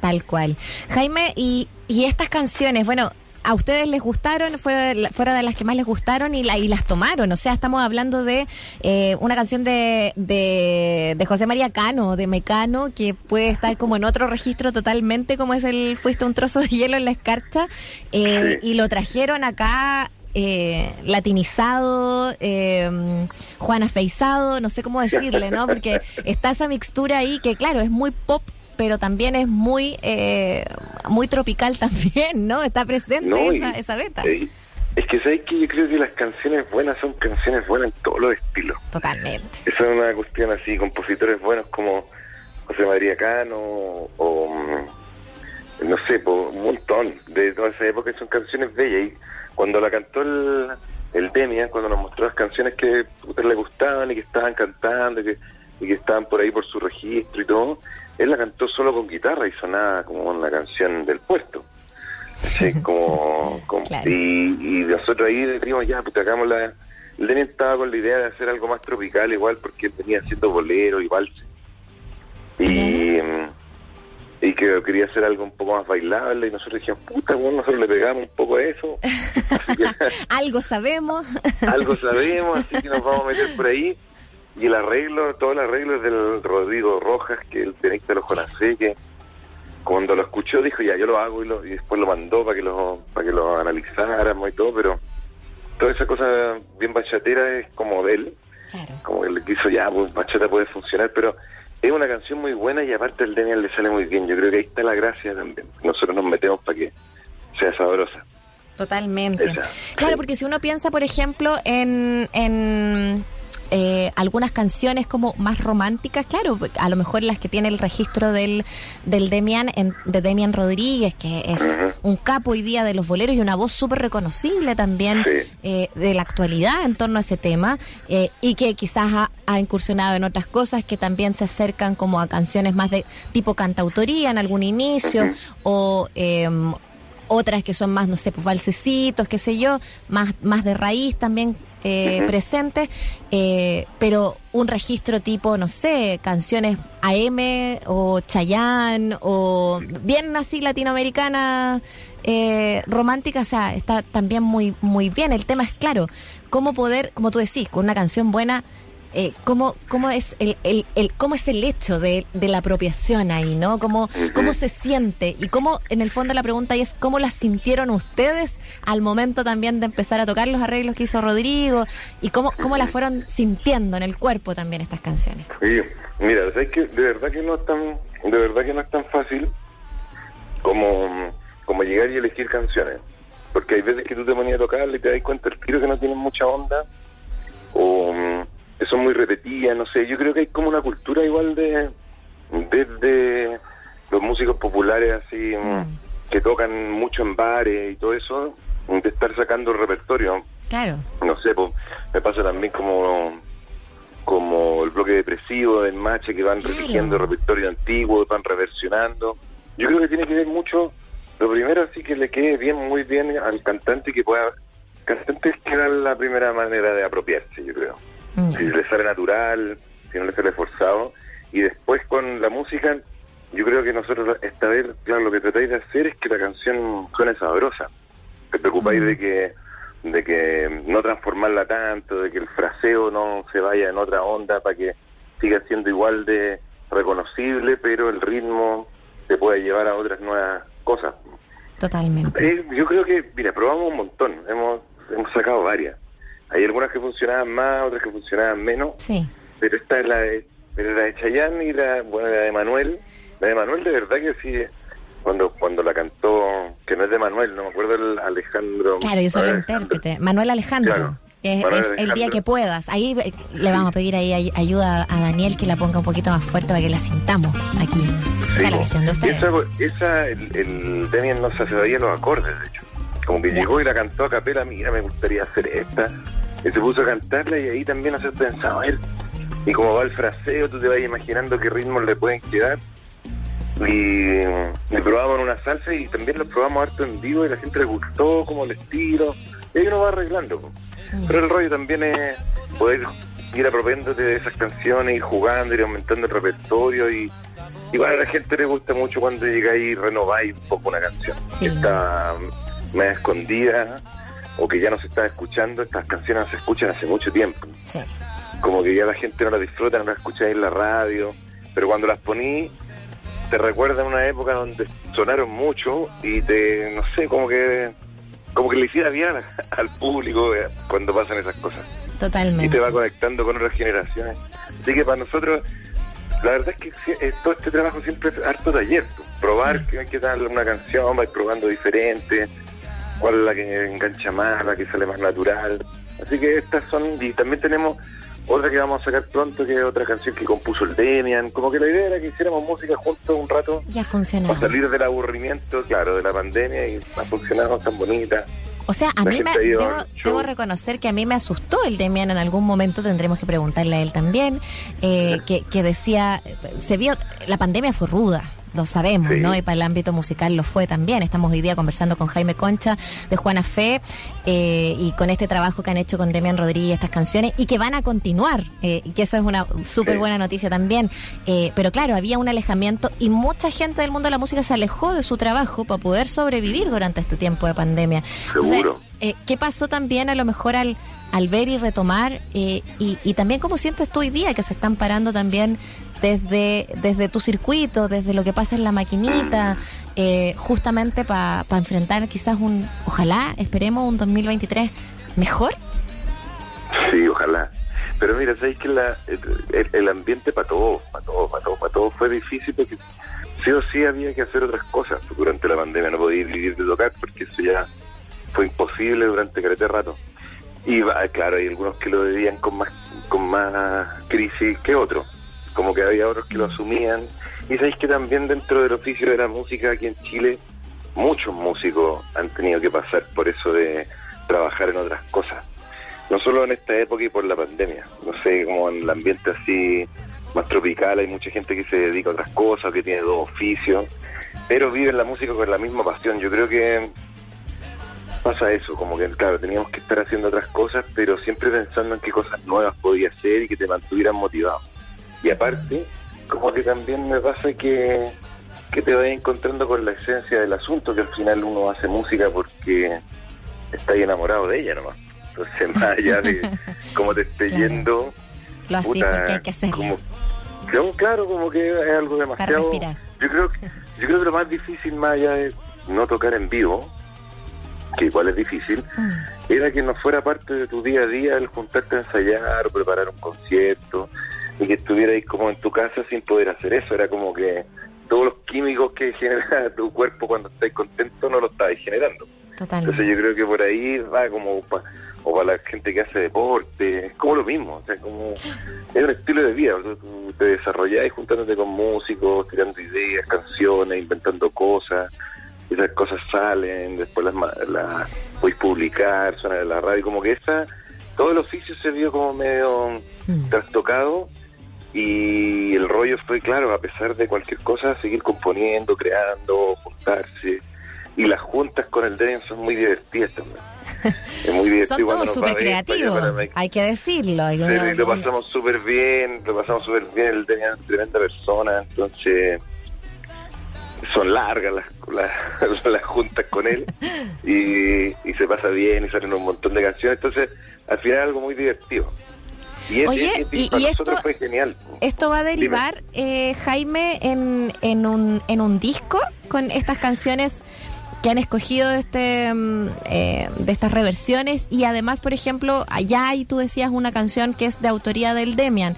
tal cual. Jaime, y, y estas canciones, bueno, a ustedes les gustaron, fueron, fueron de las que más les gustaron y, la, y las tomaron. O sea, estamos hablando de eh, una canción de, de, de José María Cano, de Mecano, que puede estar como en otro registro totalmente, como es el Fuiste un trozo de hielo en la escarcha, eh, y lo trajeron acá. Eh, latinizado, eh, Juana Feizado, no sé cómo decirle, ¿no? Porque está esa mixtura ahí que, claro, es muy pop, pero también es muy eh, muy tropical también, ¿no? Está presente No, y- esa, esa beta. eh, es que sabes que yo creo que las canciones buenas son canciones buenas en todos los estilos. Totalmente. Esa es una cuestión así, compositores buenos como José María Cano o, mm, no sé, po, un montón de toda esa época son canciones bellas. Y cuando la cantó el, el Demian, cuando nos mostró las canciones que puta, le gustaban y que estaban cantando y que, y que estaban por ahí por su registro y todo, él la cantó solo con guitarra y sonaba como una canción del puerto. Como, como- Claro. y, y nosotros ahí decimos ya, pues hagamos la... El Demian estaba con la idea de hacer algo más tropical igual porque él venía haciendo bolero y valse. Y, mm, y que quería hacer algo un poco más bailable y nosotros dijimos, puta, bueno, nosotros le pegamos un poco a eso. Que Algo sabemos. algo sabemos, así que nos vamos a meter por ahí. Y el arreglo, todo el arreglo es del Rodrigo Rojas, que el pianista de los Jonacé, que cuando lo escuchó dijo, ya, yo lo hago y, lo, y después lo mandó para que lo, para que lo analizáramos y todo, pero toda esa cosa bien bachatera es como de él, Claro. como que le quiso, ya, pues bachata puede funcionar, pero es una canción muy buena y aparte el Daniel le sale muy bien. Yo creo que ahí está la gracia también. Nosotros nos metemos para que sea sabrosa. Totalmente. Esa, Claro, sí. porque si uno piensa, por ejemplo, en, en eh, algunas canciones como más románticas, claro, a lo mejor las que tiene el registro del, del Demian, en- de Demian Rodríguez, que es un capo hoy día de los boleros y una voz súper reconocible también Sí. eh, de la actualidad en torno a ese tema, eh, y que quizás ha, ha incursionado en otras cosas que también se acercan como a canciones más de tipo cantautoría en algún inicio, o... em, otras que son más, no sé, pues valsecitos, qué sé yo, más, más de raíz también eh, presentes, eh, pero un registro tipo, no sé, canciones AM o Chayanne o bien así latinoamericana eh, romántica, o sea, está también muy, muy bien. El tema es claro, cómo poder, como tú decís, con una canción buena, eh, cómo, cómo es el, el, el- cómo es el hecho de, de la apropiación ahí, ¿no? Cómo, cómo se siente y cómo, en el fondo la pregunta ahí es cómo la sintieron ustedes al momento también de empezar a tocar los arreglos que hizo Rodrigo y cómo, cómo la fueron sintiendo en el cuerpo también estas canciones. Sí, mira, ¿sabes que De verdad que no es tan, de verdad que no es tan fácil como, como llegar y elegir canciones. Porque hay veces que tú te ponías a tocarle y te das cuenta el tiro que no tienen mucha onda o que son muy repetidas, no sé. Yo creo que hay como una cultura igual de desde los músicos populares así mm, que tocan mucho en bares y todo eso, de estar sacando el repertorio Claro. no sé, pues, me pasa también como como el bloque depresivo del Mache que van Claro. repitiendo repertorio antiguo, van reversionando. Yo creo que tiene que ver mucho, lo primero sí que le quede bien, muy bien al cantante que pueda, cantante es que era la primera manera de apropiarse, yo creo. Mm. Si le sale natural, si no le sale forzado. Y después con la música, yo creo que nosotros esta vez, claro, lo que tratáis de hacer es que la canción suene sabrosa. Te preocupáis Mm. de que de que no transformarla tanto, de que el fraseo no se vaya en otra onda para que siga siendo igual de reconocible, pero el ritmo te puede llevar a otras nuevas cosas. Totalmente. Eh, yo creo que, mira, probamos un montón, hemos, hemos sacado varias. Hay algunas que funcionaban más, otras que funcionaban menos, Sí. pero esta es la de, pero la de Chayanne y la, bueno, la de Manuel. La de Manuel de verdad que sí, cuando cuando la cantó, que no es de Manuel, no me acuerdo el Alejandro. Claro, yo soy Alejandro. intérprete. Manuel Alejandro. Claro. Es, el día que puedas. Ahí eh, le vamos a pedir ahí ay- ayuda a Daniel que la ponga un poquito más fuerte para que la sintamos aquí. Está la versión de ustedes. esa, esa el, el Demian no se sabía los acordes, de hecho. Como que Ya. llegó y la cantó a capela, mira, me gustaría hacer esta. Y se puso a cantarla y ahí también hacer pensado, a ver. Y como va el fraseo, tú te vas imaginando qué ritmos le pueden quedar. Y, y probamos en una salsa y también lo probamos harto en vivo y la gente le gustó como el estilo. Y ahí uno va arreglando. po. Pero el rollo también es poder ir apropiándote de esas canciones, ir jugando, ir aumentando el repertorio y igual a la gente le gusta mucho cuando llegáis y renováis un poco una canción Sí. está más escondida o que ya no se está escuchando. Estas canciones no se escuchan hace mucho tiempo. Sí. Como que ya la gente no las disfruta, no las escucháis en la radio, pero cuando las poní te recuerda una época donde sonaron mucho y te, no sé, como que como que le hiciera bien al público eh, cuando pasan esas cosas y Totalmente. te va conectando con otras generaciones. Así que para nosotros, la verdad es que eh, todo este trabajo siempre es harto taller. pues, Probar qué, qué tal una canción, vais probando diferente, cuál es la que engancha más, la que sale más natural. Así que estas son, y también tenemos otra que vamos a sacar pronto, que es otra canción que compuso el Demian. Como que la idea era que hiciéramos música juntos un rato Ya funcionó. para salir del aburrimiento, claro, de la pandemia y ha funcionado tan bonita. O sea, a La mí me, debo reconocer que a mí me asustó el Demian en algún momento, tendremos que preguntarle a él también, eh, que, que decía, se vio, la pandemia fue ruda, lo sabemos, Sí. ¿no? Y para el ámbito musical lo fue también. Estamos hoy día conversando con Jaime Concha de Juana Fe eh, y con este trabajo que han hecho con Demian Rodríguez estas canciones y que van a continuar, eh, y que eso es una súper Sí. buena noticia también. Eh, pero claro, había un alejamiento y mucha gente del mundo de la música se alejó de su trabajo para poder sobrevivir durante este tiempo de pandemia. Seguro. ¿Qué pasó también a lo mejor al, al ver y retomar? y, y también cómo sientes tú hoy día que se están parando también desde, desde tu circuito, desde lo que pasa en la maquinita, eh, justamente para enfrentar quizás un, ojalá, esperemos un 2023 mejor? Sí, ojalá. Pero mira, sabéis que la, el, el ambiente para todos, para todos, para todos, para todos fue difícil porque sí o sí había que hacer otras cosas durante la pandemia. No podía vivir de tocar porque eso ya fue imposible durante carete rato. Y claro, hay algunos que lo vivían con más, con más crisis que otros. Como que había otros que lo asumían. Y sabéis que también dentro del oficio de la música aquí en Chile, muchos músicos han tenido que pasar por eso de trabajar en otras cosas no solo en esta época y por la pandemia, no sé, como en el ambiente así más tropical hay mucha gente que se dedica a otras cosas, que tiene dos oficios, pero viven la música con la misma pasión. Yo creo que pasa eso, como que claro, teníamos que estar haciendo otras cosas, pero siempre pensando en qué cosas nuevas podía hacer y que te mantuvieran motivado. Y aparte, como que también me pasa que, que te vas encontrando con la esencia del asunto, que al final uno hace música porque está ahí enamorado de ella nomás. Entonces, más allá de cómo te esté Claro. yendo, Lo así puta, porque hay que hacerlo. como- Claro, claro, como que es algo demasiado. respirar. Yo creo, que- yo creo que lo más difícil, más allá de no tocar en vivo, que igual es difícil, Mm. era que no fuera parte de tu día a día el juntarte a ensayar o preparar un concierto y que estuviera ahí como en tu casa sin poder hacer eso. Era como que todos los químicos que genera tu cuerpo cuando estás contento no lo estabas generando. Totalmente. Entonces yo creo que por ahí va como pa- o para la gente que hace deporte, es como lo mismo, o sea, como es un estilo de vida, tú, tú te desarrollás juntándote con músicos, tirando ideas, canciones, inventando cosas, esas cosas salen, después las, las puedes publicar, suenan en la radio, como que esa, todo el oficio se vio como medio Mm. trastocado y el rollo fue, claro, a pesar de cualquier cosa, seguir componiendo, creando, juntarse. Y las juntas con el Denian son muy divertidas también. Es muy divertido Son todos súper creativos, para México. hay que decirlo. hay lo pasamos súper bien, lo pasamos súper bien. El Denian es tremenda persona, entonces son largas las, las, las juntas con él y, y se pasa bien y salen un montón de canciones. Entonces, al final es algo muy divertido. Y, es- Oye, es- y- para y nosotros esto- fue genial. Esto va a derivar, eh, Jaime, en, en, un, en un disco con estas canciones que han escogido de, este, mm, eh, de estas reversiones y además, por ejemplo, allá hay, tú decías, una canción que es de autoría del Demian.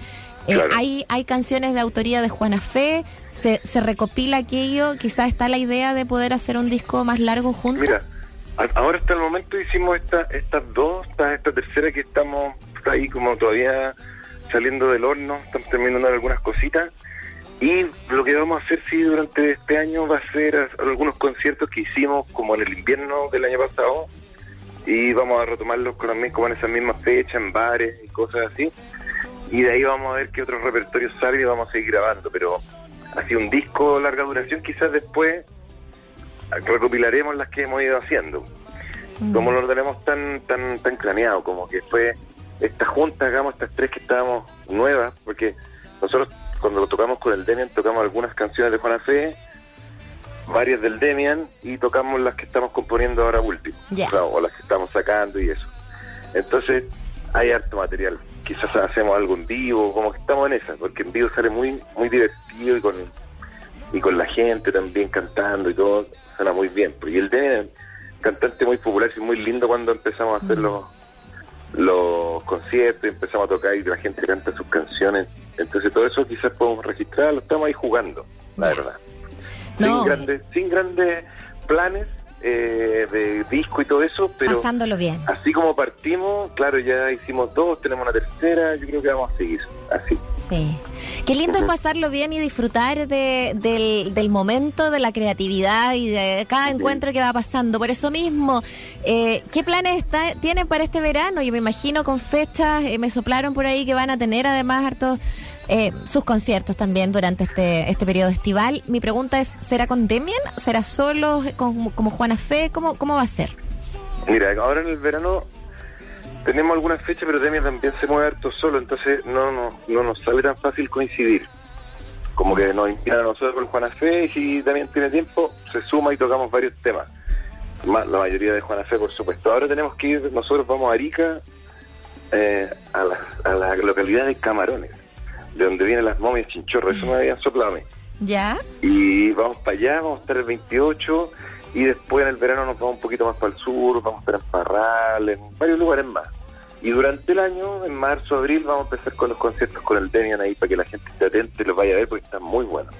Eh, Claro. hay, hay canciones de autoría de Juana Fe, se, se recopila aquello, quizás está la idea de poder hacer un disco más largo juntos. Mira, ahora hasta el momento hicimos esta, estas dos, esta, tercera que estamos ahí como todavía saliendo del horno, estamos terminando algunas cositas. Y lo que vamos a hacer, sí, durante este año va a ser algunos conciertos que hicimos como en el invierno del año pasado. Y vamos a retomarlos también como en esa misma fecha, en bares y cosas así. Y de ahí vamos a ver qué otros repertorios salen y vamos a seguir grabando. Pero así un disco larga duración, quizás después recopilaremos las que hemos ido haciendo. Mm. Como lo tenemos tan tan tan craneado, como que fue esta junta, hagamos estas tres que estábamos nuevas, porque nosotros cuando lo tocamos con el Demian tocamos algunas canciones de Juana Fe, varias del Demian y tocamos las que estamos componiendo ahora último, o, sea, o las que estamos sacando y eso. Entonces hay harto material. Quizás hacemos algo en vivo, como que estamos en esa, porque en vivo sale muy muy divertido y con y con la gente también cantando y todo, suena muy bien. Y el Demian cantante muy popular y muy lindo cuando empezamos a hacer los, los conciertos, empezamos a tocar y la gente canta sus canciones. Entonces todo eso quizás podemos registrarlo, estamos ahí jugando, la verdad. No, sin, grandes, sin grandes planes eh, de disco y todo eso, pero pasándolo bien. así como partimos, claro, ya hicimos dos, tenemos una tercera, yo creo que vamos a seguir así. Sí. Qué lindo es pasarlo bien y disfrutar de, del, del momento, de la creatividad y de cada encuentro que va pasando. Por eso mismo, eh, ¿qué planes está, tienen para este verano? Yo me imagino con fechas, eh, me soplaron por ahí que van a tener además hartos eh, sus conciertos también durante este, este periodo estival. Mi pregunta es, ¿será con Demian? ¿Será solo con- como Juana Fe? ¿Cómo, ¿Cómo va a ser? Mira, ahora en el verano tenemos algunas fechas, pero Demian también se mueve harto solo, entonces no, no, no nos sale tan fácil coincidir. Como que nos invitan a nosotros con Juana Fe y si también tiene tiempo, se suma y tocamos varios temas. La mayoría de Juana Fe, por supuesto. Ahora tenemos que ir, nosotros vamos a Arica, eh, a, la, a la localidad de Camarones, de donde vienen las momias chinchorros, eso me habían soplado a mí. ¿Ya? Y vamos para allá, vamos a estar el 28 y después en el verano nos vamos un poquito más para el sur, vamos a estar en Parral, en varios lugares más. Y durante el año, en marzo, abril, vamos a empezar con los conciertos con el Demian ahí para que la gente esté atenta y los vaya a ver porque están muy buenos.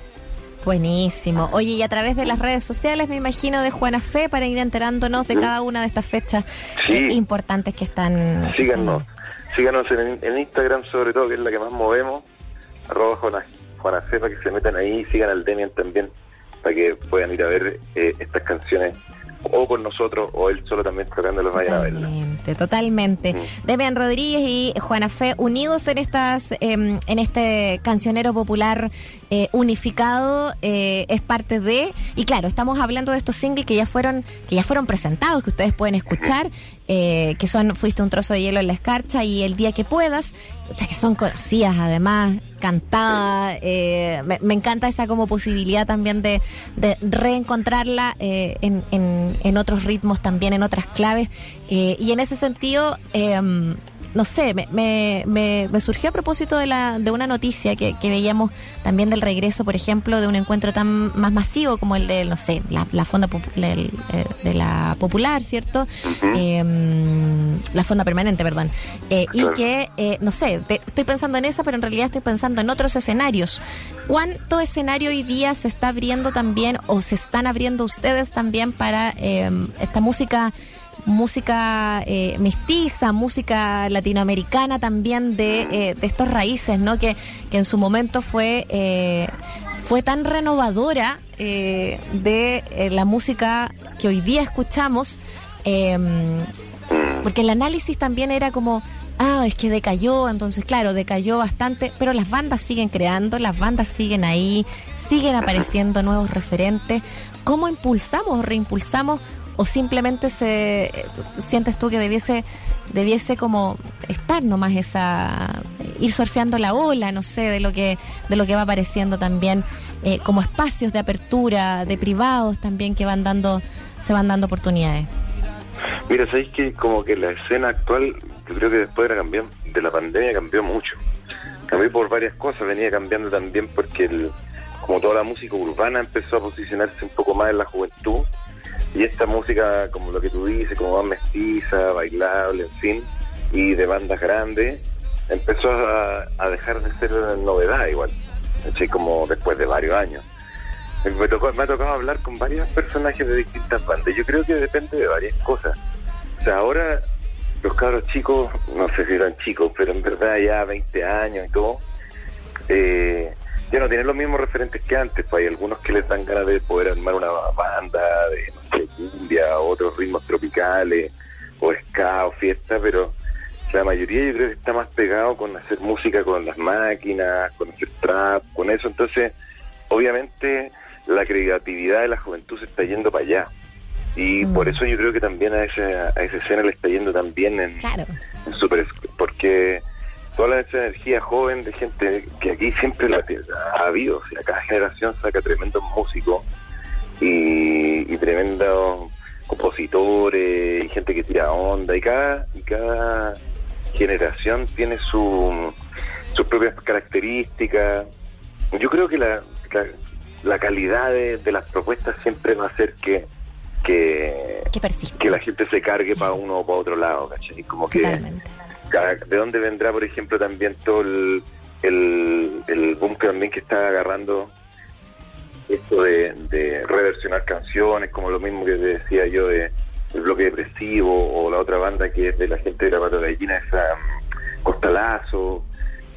Buenísimo. Oye, y a través de las redes sociales, me imagino, de Juana Fe, para ir enterándonos de cada una de estas fechas Sí. eh, importantes que están... Síganos, síganos en, en Instagram sobre todo, que es la que más movemos, arroba Fe, para que se metan ahí, sigan al Demian también, para que puedan ir a ver eh, estas canciones o con nosotros o él solo también tocando los vayan a verlas. Totalmente, totalmente. Mm. Demian Rodríguez y Juana Fe unidos en estas, em, en este cancionero popular eh, unificado eh, es parte de y claro estamos hablando de estos singles que ya fueron que ya fueron presentados que ustedes pueden escuchar eh, que son fuiste un trozo de hielo en la escarcha y el día que puedas que son conocidas además cantadas me, encanta esa como posibilidad también de, reencontrarla en, en, otros ritmos también en otras claves y en ese sentido em, no sé, me, me, me, me surgió a propósito de, la, de una noticia que, que veíamos también del regreso, por ejemplo, de un encuentro tan más masivo como el de, no sé, la, la fonda del- eh, de la popular, ¿cierto? Em, la fonda permanente, perdón. Eh, y que, eh, no sé, te- estoy pensando en esa, pero en realidad estoy pensando en otros escenarios. ¿Cuánto escenario hoy día se está abriendo también o se están abriendo ustedes también para em, esta música? Música eh, mestiza, música latinoamericana también de, eh, de estos raíces, ¿no? Que, que en su momento fue, eh, fue tan renovadora eh, de la música que hoy día escuchamos, eh, porque el análisis también era como, ah, es que decayó, entonces claro, decayó bastante, pero las bandas siguen creando, las bandas siguen ahí, siguen apareciendo nuevos referentes. ¿Cómo impulsamos o reimpulsamos o simplemente se sientes tú que debiese debiese como estar nomás esa ir surfeando la ola no sé de lo que de lo que va apareciendo también eh, como espacios de apertura de privados también que van dando se van dando oportunidades Mira, sabéis que como que la escena actual, yo creo que después de la, cambió- de la pandemia cambió mucho. Cambió por varias cosas, venía cambiando también porque el, como toda la música urbana empezó a posicionarse un poco más en la juventud y esta música, como lo que tú dices, como más mestiza, bailable, en fin, y de bandas grandes, empezó a, dejar de ser novedad igual, ¿cachai? como después de varios años. Me, tocó, me ha tocado hablar con varios personajes de distintas bandas. Yo creo que depende de varias cosas. O sea, ahora los cabros chicos, no sé si eran chicos, pero en verdad ya 20 años y todo, eh, ya no tienen los mismos referentes que antes. Pues hay algunos que les dan ganas de poder armar una banda de, no sé, cumbia, otros ritmos tropicales, o ska, o fiesta, pero la mayoría yo creo que está más pegado con hacer música con las máquinas, con hacer trap, con eso. Entonces, obviamente, la creatividad de la juventud se está yendo para allá. Y Mm. por eso yo creo que también a esa, a esa escena le está yendo también en, claro en super, porque toda esa energía joven de gente que aquí siempre la ha habido, o sea, cada generación saca tremendos músicos y, y tremendos compositores y gente que tira onda y cada y cada generación tiene su, sus propias características. Yo creo que la, la, la calidad de, de las propuestas siempre va a ser que que, que la gente se cargue para uno o para otro lado, ¿cachai? Como que totalmente de dónde vendrá, por ejemplo, también todo el, el, boom que también que está agarrando esto de, de reversionar canciones, como lo mismo que te decía yo de el bloque depresivo o la otra banda que es de la gente de la Pato Gallina, esa mm, Costalazo,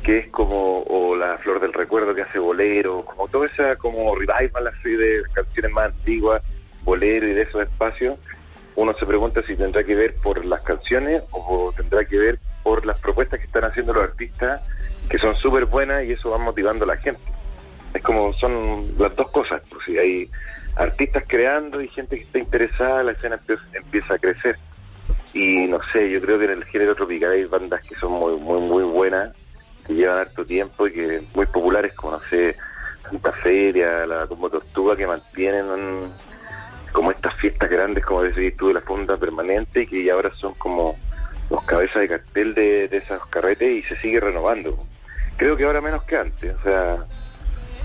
que es como, o la Flor del Recuerdo que hace bolero, como toda esa como revival así de canciones más antiguas, bolero y de esos espacios, uno se pregunta si tendrá que ver por las canciones o tendrá que ver por las propuestas que están haciendo los artistas que son súper buenas y eso va motivando a la gente. Es como son las dos cosas, pues si hay artistas creando y gente que está interesada, la escena empieza, a crecer. Y no sé, yo creo que en el género tropical hay bandas que son muy, muy, muy buenas, que llevan harto tiempo y que muy populares, como no sé, Santa Feria, la como Tortuga, que mantienen como estas fiestas grandes, como decís tú, de la funda permanente, y que ahora son como los cabezas de cartel de, de esos carretes y se sigue renovando. Creo que ahora menos que antes, o sea,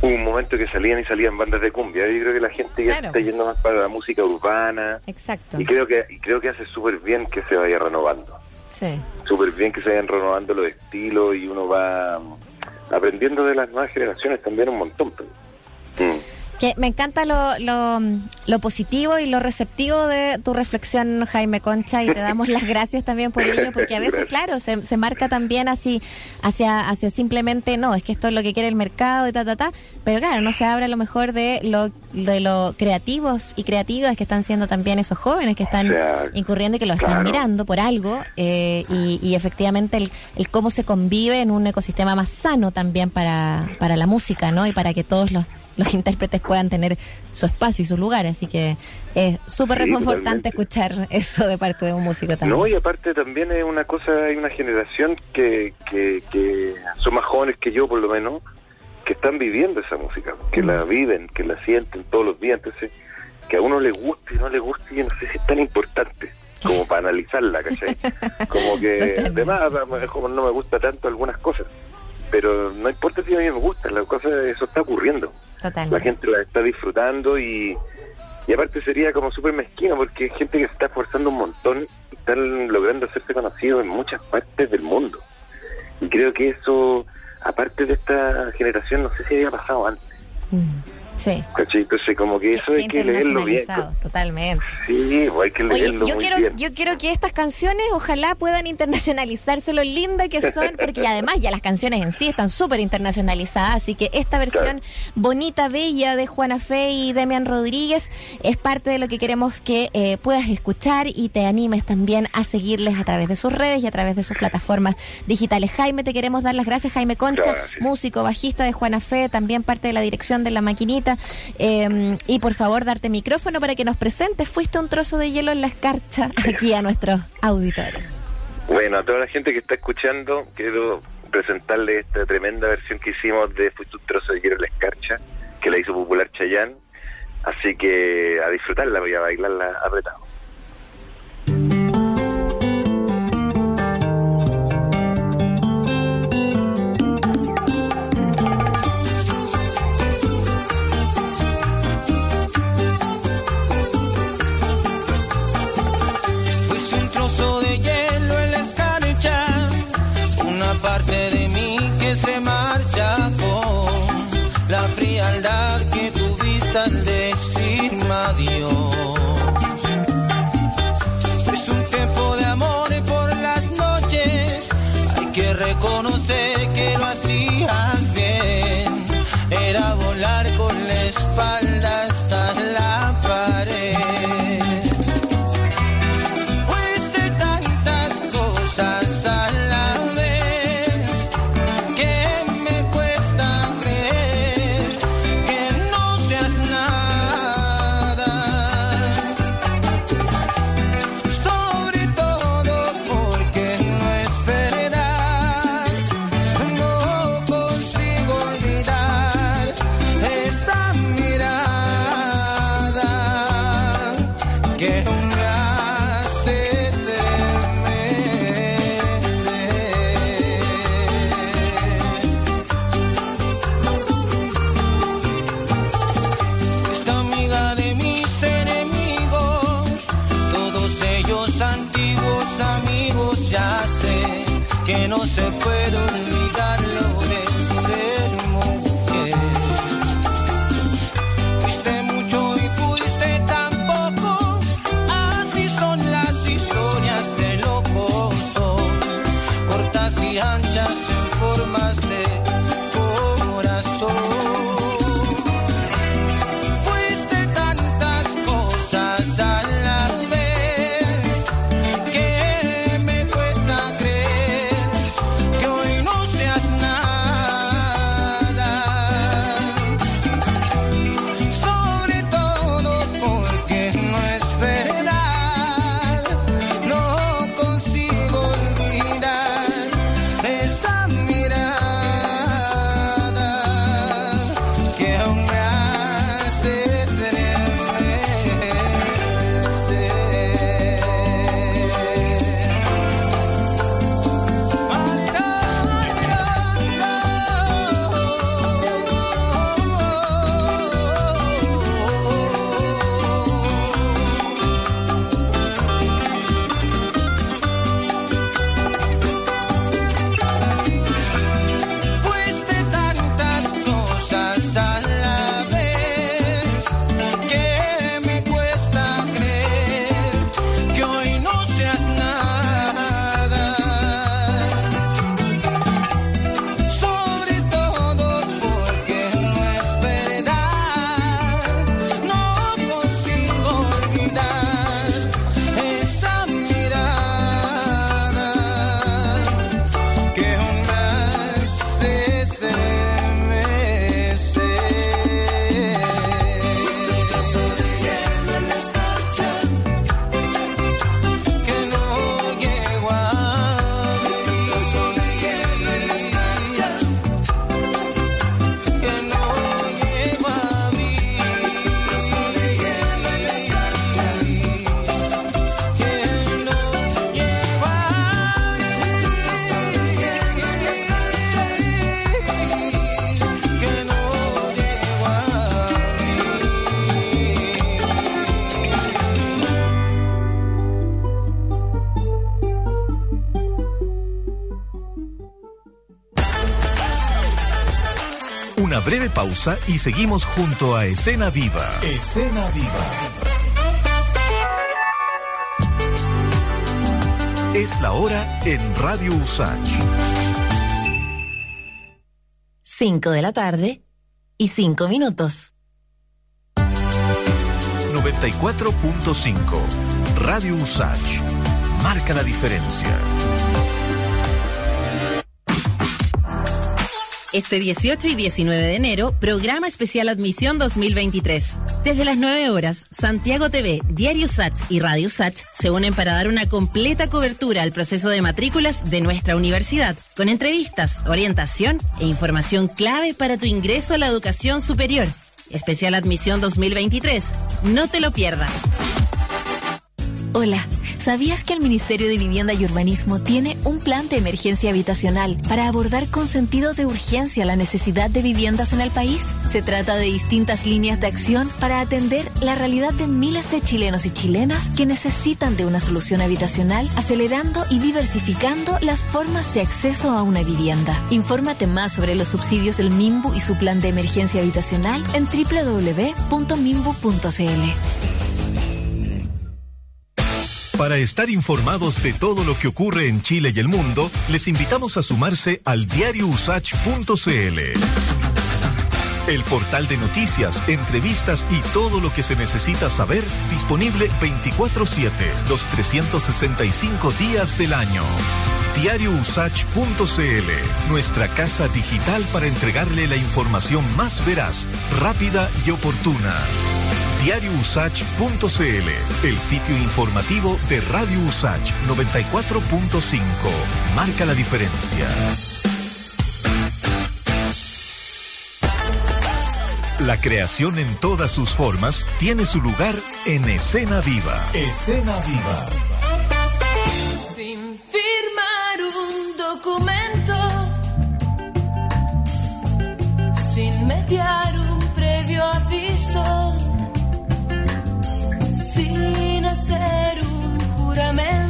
hubo un momento que salían y salían bandas de cumbia, y creo que la gente ya Claro. está yendo más para la música urbana, Exacto. y creo que y creo que hace súper bien que se vaya renovando, Sí. súper bien que se vayan renovando los estilos y uno va aprendiendo de las nuevas generaciones también un montón. pues. Mm. Que me encanta lo, lo, lo positivo y lo receptivo de tu reflexión, Jaime Concha, y te damos las gracias también por ello, porque a veces, claro, se, se marca también así hacia, hacia simplemente, no, es que esto es lo que quiere el mercado y ta, ta, ta, pero claro, no se habla a lo mejor de lo, de lo creativos y creativas que están siendo también esos jóvenes que están O sea, incurriendo y que lo están claro. mirando por algo, eh, y, y efectivamente el, el cómo se convive en un ecosistema más sano también para, para la música, ¿no? Y para que todos los, los intérpretes puedan tener su espacio y su lugar. Así que es súper Sí, reconfortante totalmente. escuchar eso de parte de un músico también. No, y aparte también es una cosa, hay una generación que, que, que son más jóvenes que yo por lo menos, que están viviendo esa música, que Mm. la viven, que la sienten todos los días, entonces que a uno le guste y no le guste, yo no sé si es tan importante como para analizarla, ¿cachai? Como que además mejor no me gusta tanto algunas cosas, pero no importa si a mí me gusta, la cosa eso está ocurriendo la gente la está disfrutando y, y aparte sería como súper mezquino porque hay gente que se está esforzando un montón y están logrando hacerse conocidos en muchas partes del mundo. Y creo que eso, aparte de esta generación, no sé si había pasado antes. Mm, Sí. ¿cachai? Entonces como que eso hay que leerlo bien. totalmente. Sí, pues hay que Oye, leerlo yo muy quiero, bien. yo quiero que estas canciones ojalá puedan internacionalizarse lo linda que son, porque además ya las canciones en sí están súper internacionalizadas, así que esta versión bonita, bella de Juana Fe y Demian Rodríguez es parte de lo que queremos que eh, puedas escuchar y te animes también a seguirles a través de sus redes y a través de sus plataformas digitales. Jaime, te queremos dar las gracias, Jaime Concha, Gracias. músico, bajista de Juana Fe, también parte de la dirección de La Maquinita. Eh, y por favor, darte micrófono para que nos presentes. Fuiste un trozo de hielo en la escarcha aquí a nuestros auditores. Bueno, a toda la gente que está escuchando, quiero presentarle esta tremenda versión que hicimos de Fuiste un trozo de hielo en la escarcha, que la hizo popular Chayán. Así que a disfrutarla, voy a bailarla apretado. Pausa y seguimos junto a Escena Viva. Escena Viva. Es la hora en Radio Usach. 5 de la tarde y 5 minutos. 94.5 Radio Usach. Marca la diferencia. Este 18 y 19 de enero, programa especial Admisión 2023. Desde las 9 horas, Santiago TV, Diario Sach y Radio Sach se unen para dar una completa cobertura al proceso de matrículas de nuestra universidad, con entrevistas, orientación e información clave para tu ingreso a la educación superior. Especial Admisión 2023. No te lo pierdas. Hola, ¿sabías que el Ministerio de Vivienda y Urbanismo tiene un plan de emergencia habitacional para abordar con sentido de urgencia la necesidad de viviendas en el país? Se trata de distintas líneas de acción para atender la realidad de miles de chilenos y chilenas que necesitan de una solución habitacional, acelerando y diversificando las formas de acceso a una vivienda. Infórmate más sobre los subsidios del MIMBU y su plan de emergencia habitacional en www.mimbu.cl. Para estar informados de todo lo que ocurre en Chile y el mundo, les invitamos a sumarse al diariousach.cl. El portal de noticias, entrevistas y todo lo que se necesita saber disponible 24/7, los 365 días del año. Diariousach.cl, nuestra casa digital para entregarle la información más veraz, rápida y oportuna diariousach.cl, el sitio informativo de Radio Usach 94.5. Marca la diferencia. La creación en todas sus formas tiene su lugar en Escena Viva. Escena Viva. Sin firmar un documento, moment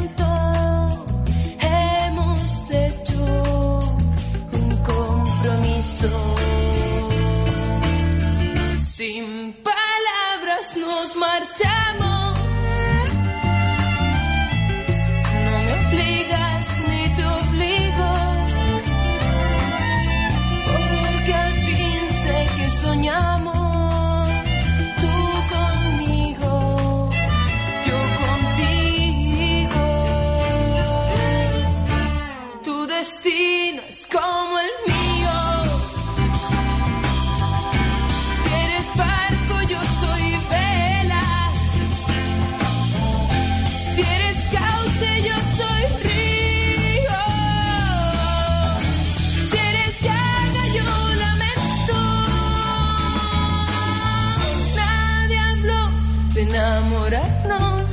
enamorarnos.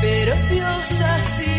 Pero Dios así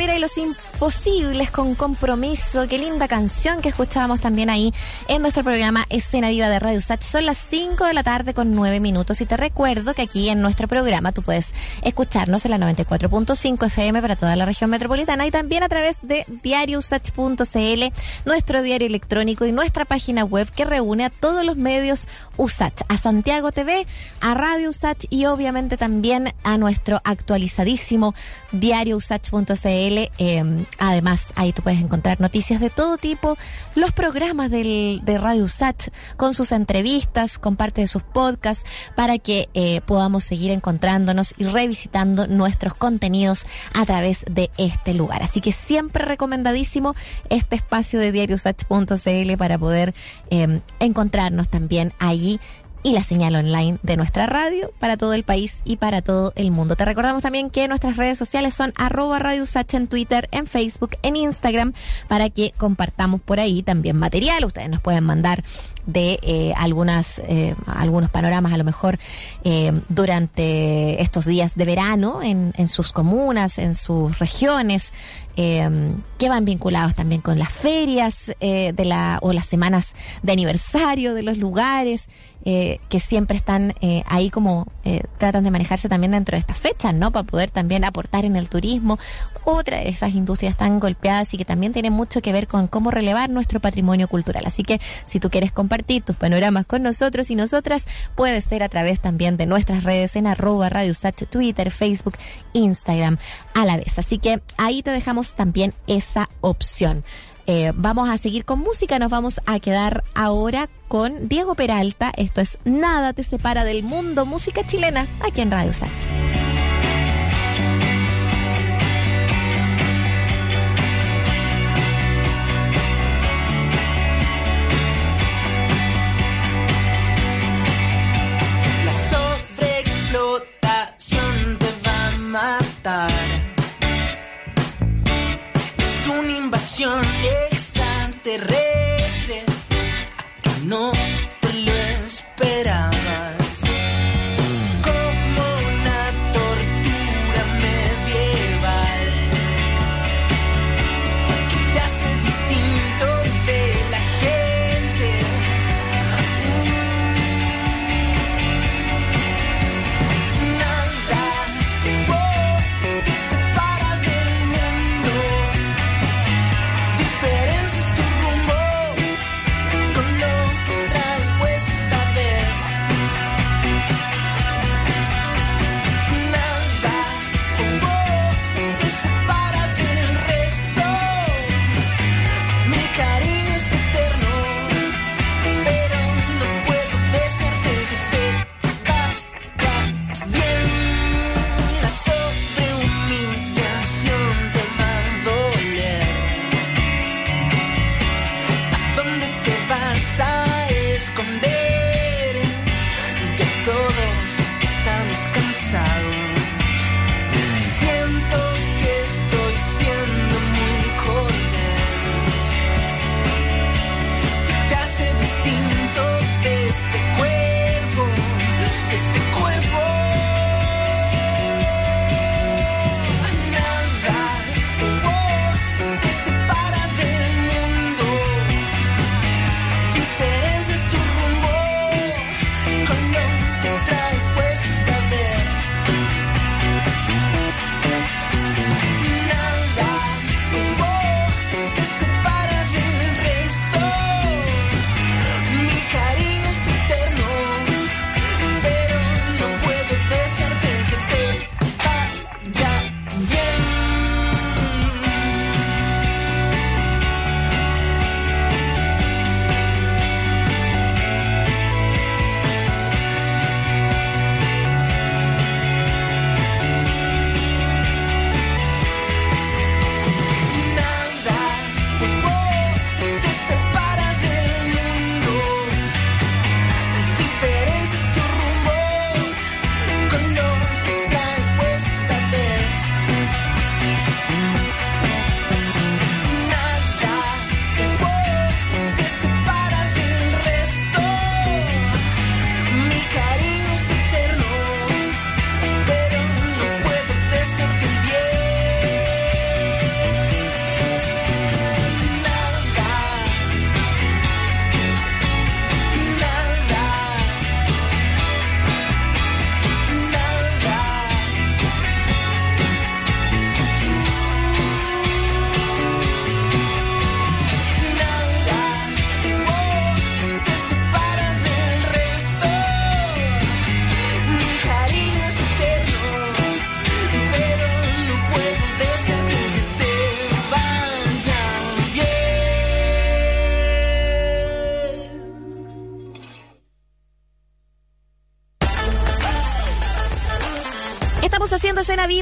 Escuchábamos a Javiera y los Imposibles con compromiso. Qué linda canción que escuchábamos también ahí en nuestro programa Escena Viva de Radio Sach. Son las 5 de la tarde con 9 minutos y te recuerdo que aquí en nuestro programa tú puedes escucharnos en la 94.5 FM para toda la región metropolitana y también a través de diariosach.cl, nuestro diario electrónico y nuestra página web que reúne a todos los medios USACH, a Santiago TV, a Radio USACH y obviamente también a nuestro actualizadísimo diario usach.cl. Em, además, ahí tú puedes encontrar noticias de todo tipo, los programas de Radio Usach con sus entrevistas, con parte de sus podcasts, para que eh, podamos seguir encontrándonos y revisitando nuestros contenidos a través de este lugar. Así que siempre recomendadísimo este espacio de diariosach.cl para poder em, encontrarnos también allí y la señal online de nuestra radio para todo el país y para todo el mundo. Te recordamos también que nuestras redes sociales son arroba Radio en Twitter, en Facebook, en Instagram, para que compartamos por ahí también material. Ustedes nos pueden mandar de eh, algunas eh, algunos panoramas a lo mejor eh, durante estos días de verano en, en sus comunas, en sus regiones, que van vinculados también con las ferias de la o las semanas de aniversario de los lugares. Eh, que siempre están eh, ahí como eh, tratan de manejarse también dentro de estas fechas, ¿no? Para poder también aportar en el turismo. Otra de esas industrias tan golpeadas y que también tiene mucho que ver con cómo relevar nuestro patrimonio cultural. Así que si tú quieres compartir tus panoramas con nosotros y nosotras, puede ser a través también de nuestras redes en arroba Radio Twitter, Facebook, Instagram a la vez. Así que ahí te dejamos también esa opción. Eh, vamos a seguir con música, nos vamos a quedar ahora con Diego Peralta. Esto es Nada te separa del mundo, música chilena, aquí en Radio Sánchez.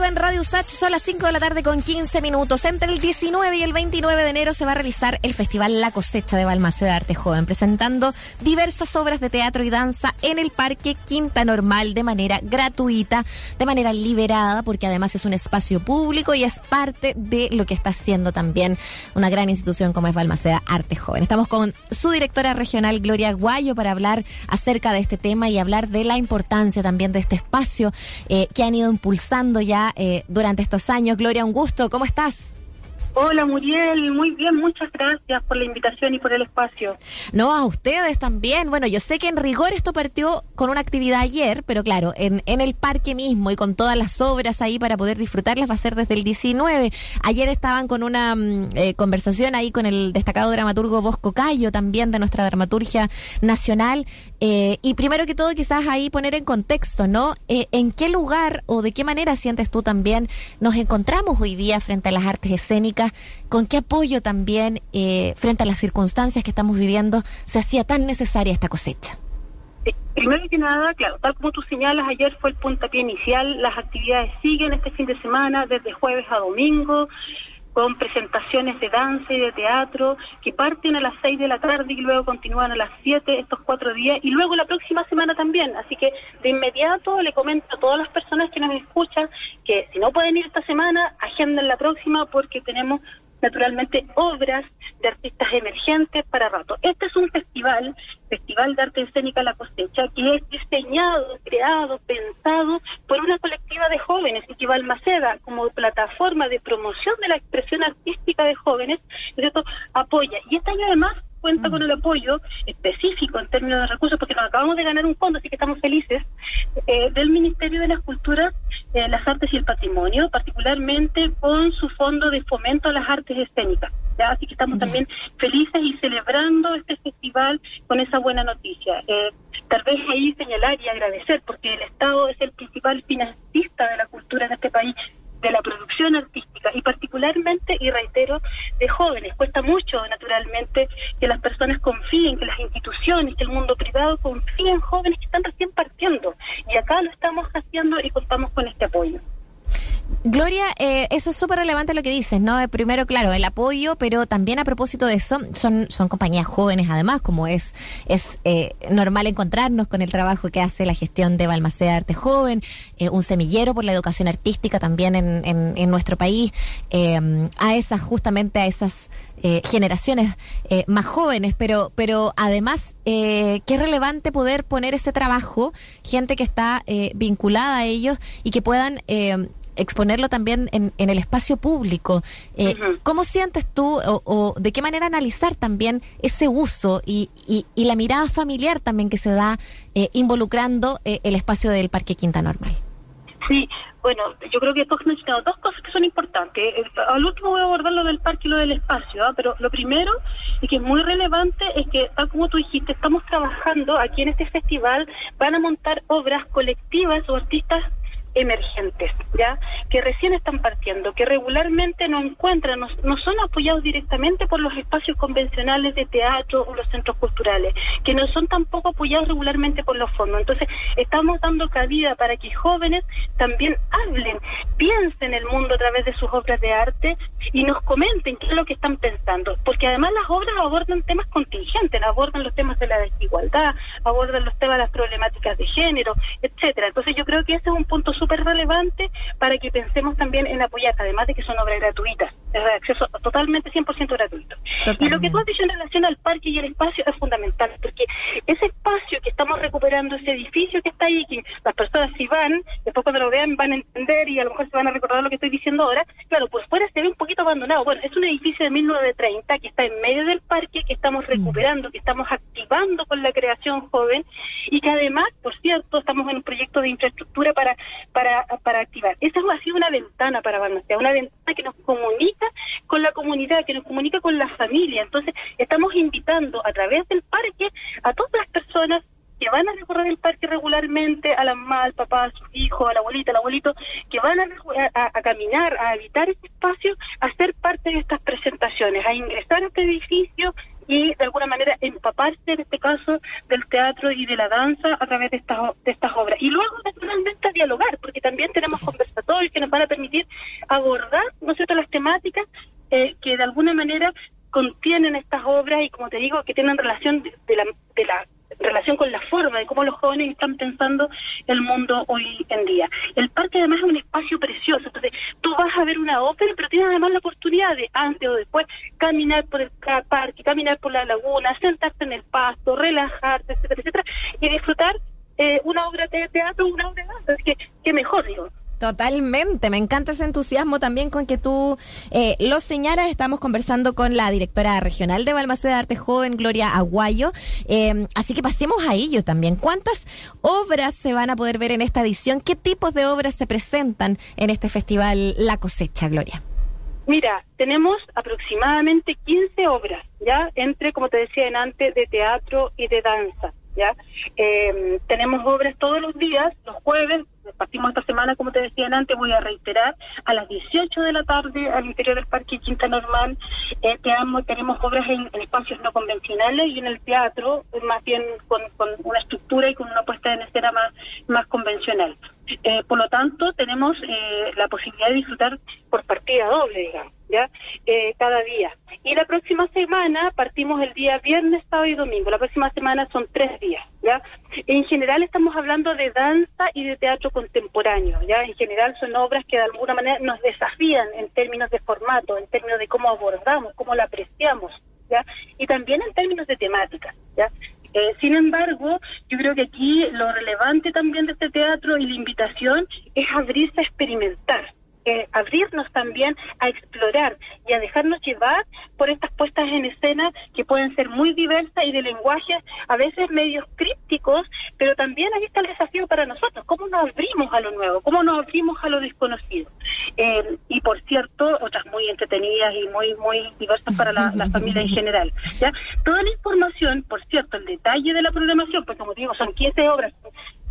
pueden Radio Sach, son las 5 de la tarde con 15 minutos. Entre el 19 y el 29 de enero se va a realizar el Festival La Cosecha de Balmaceda Arte Joven, presentando diversas obras de teatro y danza en el Parque Quinta Normal de manera gratuita, de manera liberada, porque además es un espacio público y es parte de lo que está haciendo también una gran institución como es Balmaceda Arte Joven. Estamos con su directora regional, Gloria Guayo, para hablar acerca de este tema y hablar de la importancia también de este espacio eh, que han ido impulsando ya eh, durante estos años. Gloria, un gusto, ¿cómo estás? Hola Muriel, muy bien, muchas gracias por la invitación y por el espacio. No, a ustedes también. Bueno, yo sé que en rigor esto partió con una actividad ayer, pero claro, en, el parque mismo y con todas las obras ahí para poder disfrutarlas va a ser desde el 19. Ayer estaban con una mm, eh, conversación ahí con el destacado dramaturgo Bosco Cayo también de nuestra dramaturgia nacional. Eh, y primero que todo quizás ahí poner en contexto, ¿no? Eh, ¿En qué lugar o de qué manera sientes tú también nos encontramos hoy día frente a las artes escénicas? Con qué apoyo también, eh, frente a las circunstancias que estamos viviendo, se hacía tan necesaria esta cosecha. Primero que nada, claro, tal como tú señalas, ayer fue el puntapié inicial, las actividades siguen este fin de semana, desde jueves a domingo con presentaciones de danza y de teatro que parten a las 6 de la tarde y luego continúan a las 7 estos cuatro días y luego la próxima semana también. Así que de inmediato le comento a todas las personas que nos escuchan que si no pueden ir esta semana, agenden la próxima porque tenemos naturalmente obras de artistas emergentes para rato. Este es un festival, Festival de Arte Escénica La Cosecha, que es diseñado, creado, pensado por una colectiva de jóvenes, que Maceda, como plataforma de promoción de la expresión artística de jóvenes, ¿cierto? apoya. Y este año además cuenta con el apoyo específico en términos de recursos, porque nos acabamos de ganar un fondo, así que estamos felices, eh, del Ministerio de la Cultura, eh, las Artes y el Patrimonio, particularmente con su fondo de fomento a las artes escénicas. ¿ya? Así que estamos también felices y celebrando este festival con esa buena noticia. Eh, tal vez ahí señalar y agradecer, porque el Estado es el principal financista de la cultura en este país de la producción artística y particularmente, y reitero, de jóvenes. Cuesta mucho, naturalmente, que las personas confíen, que las instituciones, que el mundo privado confíen en jóvenes que están recién partiendo. Y acá lo estamos haciendo y contamos con este apoyo. Gloria, eh, eso es súper relevante lo que dices, ¿no? Primero, claro, el apoyo, pero también a propósito de eso, son, son compañías jóvenes además, como es, es eh, normal encontrarnos con el trabajo que hace la gestión de Balmaceda Arte Joven, eh, un semillero por la educación artística también en, en, en nuestro país, a esas, justamente a esas generaciones más jóvenes, pero, pero además, qué relevante poder poner ese trabajo, gente que está vinculada a ellos y que puedan exponerlo también en, en el espacio público. Eh, ¿Cómo sientes tú o, de qué manera analizar también ese uso y, y, la mirada familiar también que se da eh, involucrando eh, el espacio del Parque Quinta Normal? Sí, bueno, yo creo que tú has mencionado dos cosas que son importantes. Al último voy a abordar lo del parque y lo del espacio, ¿ah? pero lo primero y que es muy relevante es que, tal como tú dijiste, estamos trabajando aquí en este festival, van a montar obras colectivas o artistas emergentes, ¿ya? Que recién están partiendo, que regularmente no encuentran, no, son apoyados directamente por los espacios convencionales de teatro o los centros culturales, que no son tampoco apoyados regularmente por los fondos. Entonces, estamos dando cabida para que jóvenes también hablen, piensen el mundo a través de sus obras de arte y nos comenten qué es lo que están pensando, porque además las obras abordan temas contingentes, abordan los temas de la desigualdad, abordan los temas de las problemáticas de género, etcétera. Entonces, yo creo que ese es un punto súper relevante para que pensemos también en apoyar, además de que son obras gratuitas, es de acceso totalmente 100% gratuito. Y lo que tú has dicho en relación al parque y el espacio es fundamental, porque ese espacio que estamos recuperando, ese edificio que está ahí, que las personas si van, después cuando lo vean van a entender y a lo mejor se van a recordar lo que estoy diciendo ahora, claro, pues fuera se ve un poquito abandonado. Bueno, es un edificio de 1930 que está en medio del parque, que estamos recuperando, que estamos activando con la creación joven y que además, por cierto, estamos en un proyecto de infraestructura para para, para activar. Esa ha sido una ventana para Balmaceda, una ventana que nos comunica con la comunidad, que nos comunica con la familia. Entonces, estamos invitando a través del parque a todas las personas que van a recorrer el parque regularmente, a la mamá, al papá, a sus hijos, a la abuelita, al abuelito, que van a, a, caminar, a habitar ese espacio, a ser parte de estas presentaciones, a ingresar a este edificio, y de alguna manera empaparse en este caso del teatro y de la danza a través de estas, de estas obras. Y luego naturalmente a dialogar, porque también tenemos conversatorios que nos van a permitir abordar ¿no es las temáticas eh, que de alguna manera contienen estas obras y como te digo que tienen relación de la, de la relación con la forma de cómo los jóvenes están pensando el mundo hoy en día. El parque además es un espacio precioso, entonces tú vas a ver una ópera, pero tienes además la oportunidad de antes o después caminar por el parque, caminar por la laguna, sentarte en el pasto, relajarte, etcétera, etcétera, y disfrutar eh, una obra de teatro, una obra de danza. Que, qué mejor, digo. Totalmente, me encanta ese entusiasmo también con que tú eh, lo señalas. Estamos conversando con la directora regional de Balmaceda de Arte Joven, Gloria Aguayo. Eh, así que pasemos a ello también. ¿Cuántas obras se van a poder ver en esta edición? ¿Qué tipos de obras se presentan en este festival La Cosecha, Gloria? Mira, tenemos aproximadamente 15 obras, ¿ya? Entre, como te decía antes, de teatro y de danza. ¿ya? Eh, tenemos obras todos los días, los jueves, partimos esta semana, como te decía antes, voy a reiterar, a las 18 de la tarde al interior del Parque Quinta Normal, eh, tenemos, tenemos obras en, espacios no convencionales y en el teatro, más bien con, una estructura y con una puesta en escena más, más convencional. Eh, por lo tanto, tenemos eh, la posibilidad de disfrutar por partida doble, digamos. ¿ya? Eh, cada día. Y la próxima semana partimos el día viernes, sábado y domingo. La próxima semana son tres días, ¿ya? En general estamos hablando de danza y de teatro contemporáneo, ¿ya? En general son obras que de alguna manera nos desafían en términos de formato, en términos de cómo abordamos, cómo la apreciamos, ¿ya? Y también en términos de temática, ¿ya? Eh, sin embargo, yo creo que aquí lo relevante también de este teatro y la invitación es abrirse a experimentar, abrirnos también a explorar y a dejarnos llevar por estas puestas en escena que pueden ser muy diversas y de lenguajes a veces medios crípticos, pero también ahí está el desafío para nosotros, cómo nos abrimos a lo nuevo, cómo nos abrimos a lo desconocido. Eh, y por cierto, otras muy entretenidas y muy muy diversas para la, familia en general. ¿ya? Toda la información, por cierto, el detalle de la programación, pues como digo, son 15 obras,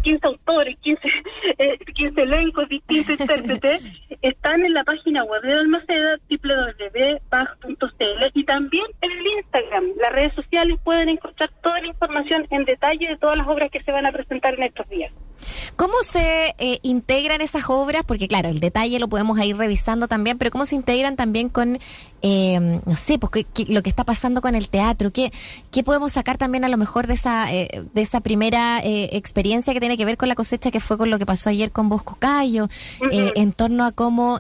15 autores, 15, eh, 15 elencos, distintos intérpretes, están en la página web de Almaceda, www.bach.cl y también en el Instagram. Las redes sociales pueden encontrar toda la información en detalle de todas las obras que se van a presentar en estos días. ¿Cómo se eh, integran esas obras? Porque claro, el detalle lo podemos ir revisando también, pero ¿cómo se integran también con, eh, no sé, pues, lo que está pasando con el teatro? ¿Qué, ¿Qué podemos sacar también a lo mejor de esa, eh, de esa primera experiencia que tiene que ver con la cosecha, que fue con lo que pasó ayer con Bosco Cayo, en torno a cómo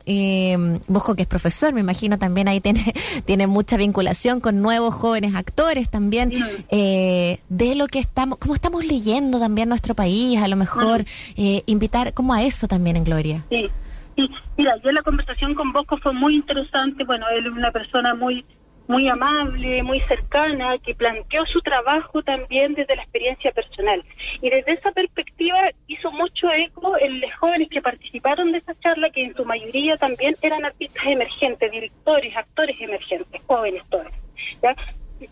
Bosco, que es profesor, me imagino también ahí tiene, tiene mucha vinculación con nuevos jóvenes actores también, de lo que estamos, cómo estamos leyendo también nuestro país, a lo mejor eh, invitar como a eso también en Gloria. Sí, sí. Mira, yo la conversación con Bosco fue muy interesante. Bueno, él es una persona muy muy amable, muy cercana, que planteó su trabajo también desde la experiencia personal. Y desde esa perspectiva hizo mucho eco en los jóvenes que participaron de esa charla, que en su mayoría también eran artistas emergentes, directores, actores emergentes, jóvenes todos.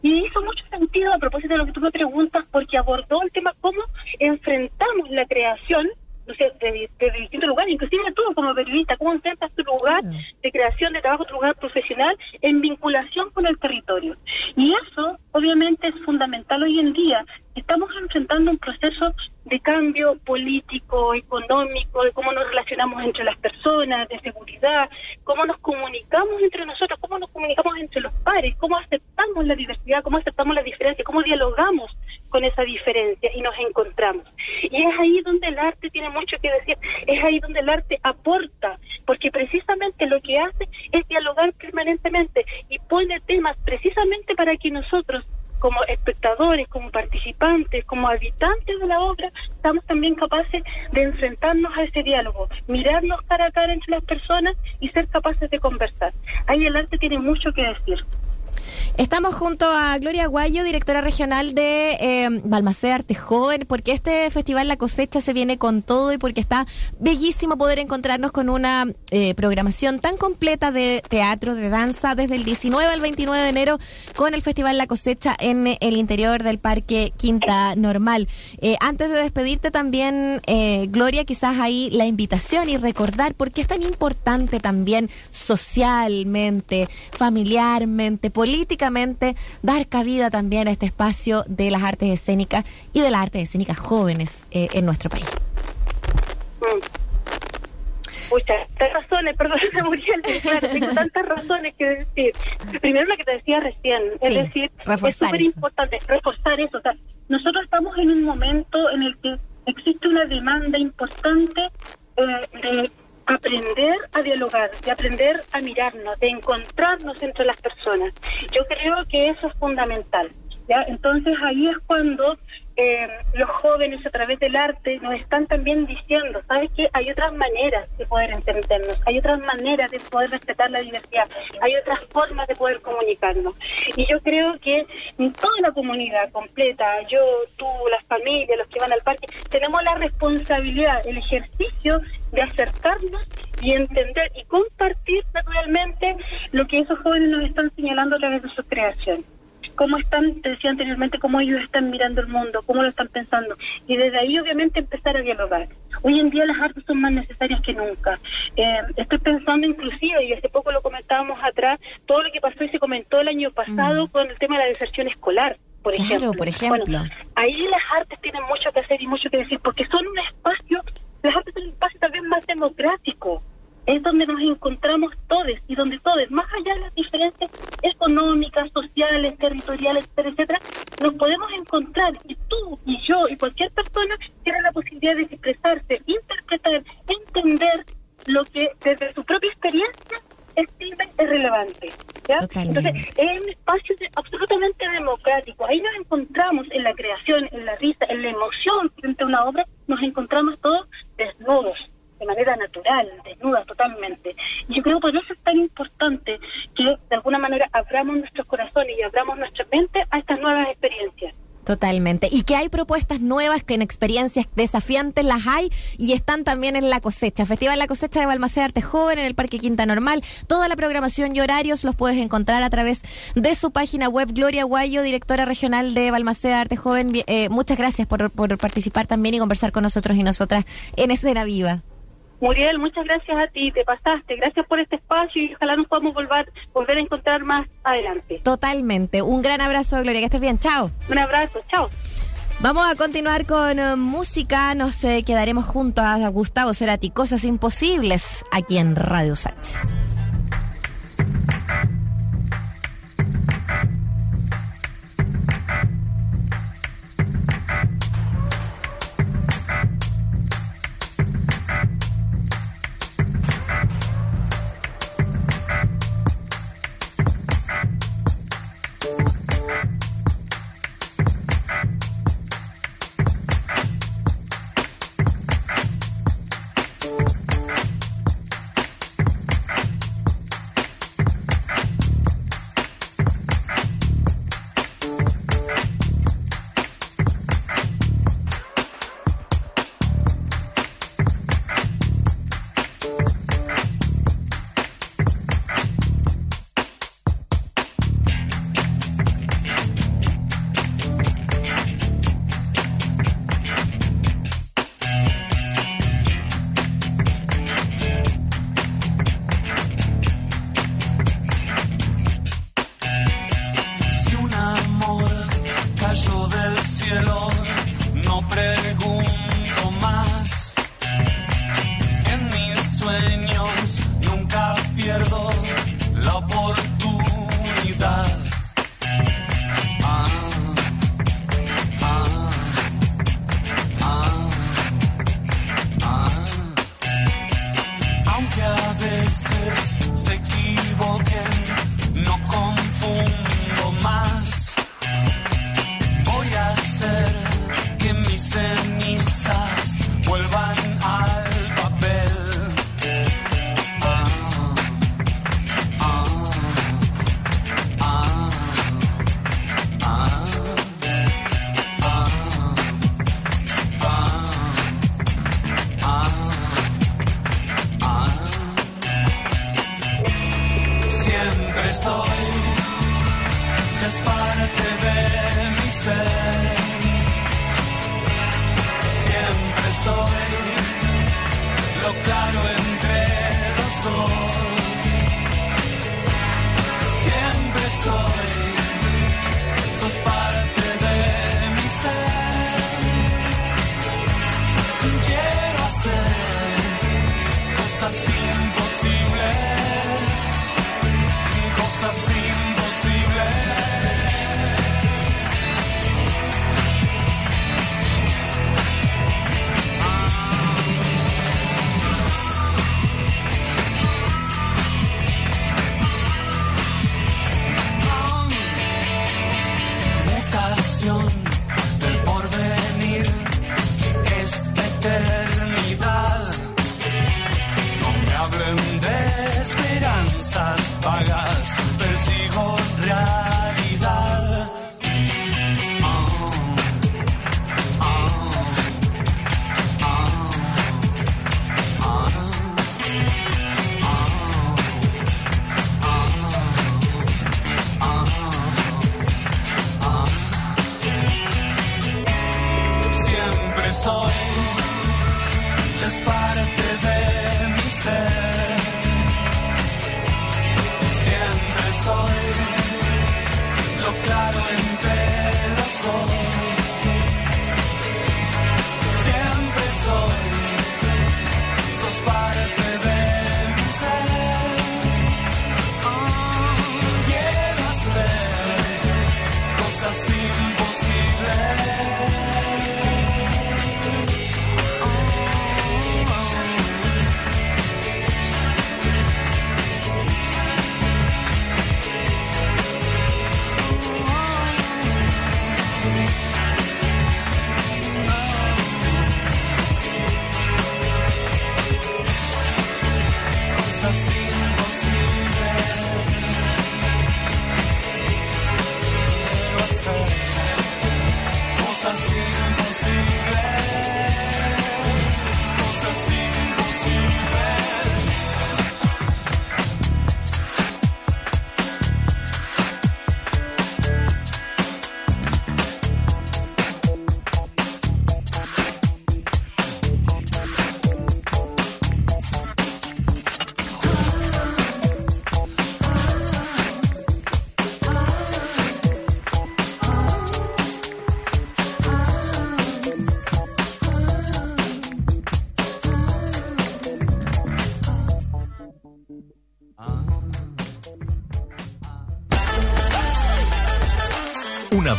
Y hizo mucho sentido a propósito de lo que tú me preguntas, porque abordó el tema cómo enfrentamos la creación no sé, de, distintos lugares, inclusive tú como periodista, cómo enfrentas tu lugar de creación de trabajo, tu lugar profesional en vinculación con el territorio. Y eso, obviamente, es fundamental hoy en día. Estamos enfrentando un proceso de cambio político, económico, de cómo nos relacionamos entre las personas, de seguridad, cómo nos comunicamos entre nosotros, cómo nos comunicamos entre los pares, cómo aceptamos la diversidad, cómo aceptamos la diferencia, cómo dialogamos con esa diferencia y nos encontramos. Y es ahí donde el arte tiene mucho que decir, es ahí donde el arte aporta, porque precisamente lo que hace es dialogar permanentemente y pone temas precisamente para que nosotros como espectadores, como participantes, como habitantes de la obra, estamos también capaces de enfrentarnos a ese diálogo, mirarnos cara a cara entre las personas y ser capaces de conversar. Ahí el arte tiene mucho que decir. Estamos junto a Gloria Guayo, directora regional de eh, Balmaceda Arte Joven, porque este festival La Cosecha se viene con todo y porque está bellísimo poder encontrarnos con una eh, programación tan completa de teatro, de danza, desde el 19 al 29 de enero con el Festival La Cosecha en el interior del Parque Quinta Normal. Eh, antes de despedirte también, eh, Gloria, quizás ahí la invitación y recordar por qué es tan importante también socialmente, familiarmente, por políticamente dar cabida también a este espacio de las artes escénicas y de las artes escénicas jóvenes eh, en nuestro país. Muchas razones, perdón, claro, tengo tantas razones que decir. Primero lo que te decía recién, es decir, es súper importante reforzar eso. O sea, nosotros estamos en un momento en el que existe una demanda importante eh, de aprender a dialogar, de aprender a mirarnos, de encontrarnos entre las personas. Yo creo que eso es fundamental. ¿ya? Entonces ahí es cuando eh, los jóvenes a través del arte nos están también diciendo, ¿sabes qué? Hay otras maneras de poder entendernos, hay otras maneras de poder respetar la diversidad, hay otras formas de poder comunicarnos. Y yo creo que toda la comunidad completa, yo, tú, las familias, los que van al parque, tenemos la responsabilidad, el ejercicio de acercarnos y entender y compartir naturalmente lo que esos jóvenes nos están señalando a través de su creación cómo están, te decía anteriormente, cómo ellos están mirando el mundo, cómo lo están pensando. Y desde ahí, obviamente, empezar a dialogar. Hoy en día las artes son más necesarias que nunca. Eh, estoy pensando inclusive, y hace poco lo comentábamos atrás, todo lo que pasó y se comentó el año pasado mm. con el tema de la deserción escolar. Por ejemplo. por ejemplo. ahí las artes tienen mucho que hacer y mucho que decir, porque son un espacio, las artes son un espacio tal vez más democrático, es donde nos encontramos todos y donde todos, más allá de las diferencias económicas, sociales, territoriales, etcétera, nos podemos encontrar y tú y yo y cualquier persona tiene la posibilidad de expresarse, interpretar, entender lo que desde su propia experiencia estime es relevante. ¿ya? Entonces, es un espacio absolutamente democrático. Ahí nos encontramos en la creación, en la risa, en la emoción frente a una obra, nos encontramos todos desnudos de manera natural, desnuda totalmente. Y yo creo que por eso es tan importante que de alguna manera abramos nuestros corazones y abramos nuestra mente a estas nuevas experiencias. Totalmente. Y que hay propuestas nuevas que en experiencias desafiantes las hay y están también en la cosecha. Festival La Cosecha de Balmaceda Arte Joven en el Parque Quinta Normal. Toda la programación y horarios los puedes encontrar a través de su página web. Gloria Guayo, directora regional de Balmaceda Arte Joven. Eh, muchas gracias por, por participar también y conversar con nosotros y nosotras en Escena Viva. Muriel, muchas gracias a ti, te pasaste. Gracias por este espacio y ojalá nos podamos volver, volver a encontrar más adelante. Totalmente. Un gran abrazo, Gloria, que estés bien. Chao. Un abrazo, chao. Vamos a continuar con eh, música. Nos eh, quedaremos junto a Gustavo Cerati. Cosas imposibles aquí en Radio Sach.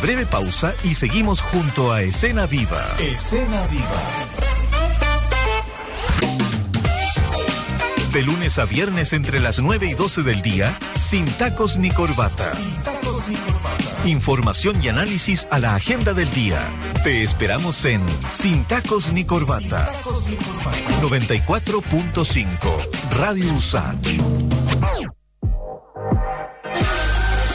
Breve pausa y seguimos junto a Escena Viva. Escena Viva. De lunes a viernes entre las 9 y 12 del día, sin tacos ni corbata. Información y análisis a la agenda del día. Te esperamos en Sin tacos ni corbata. 94.5 Radio USACH.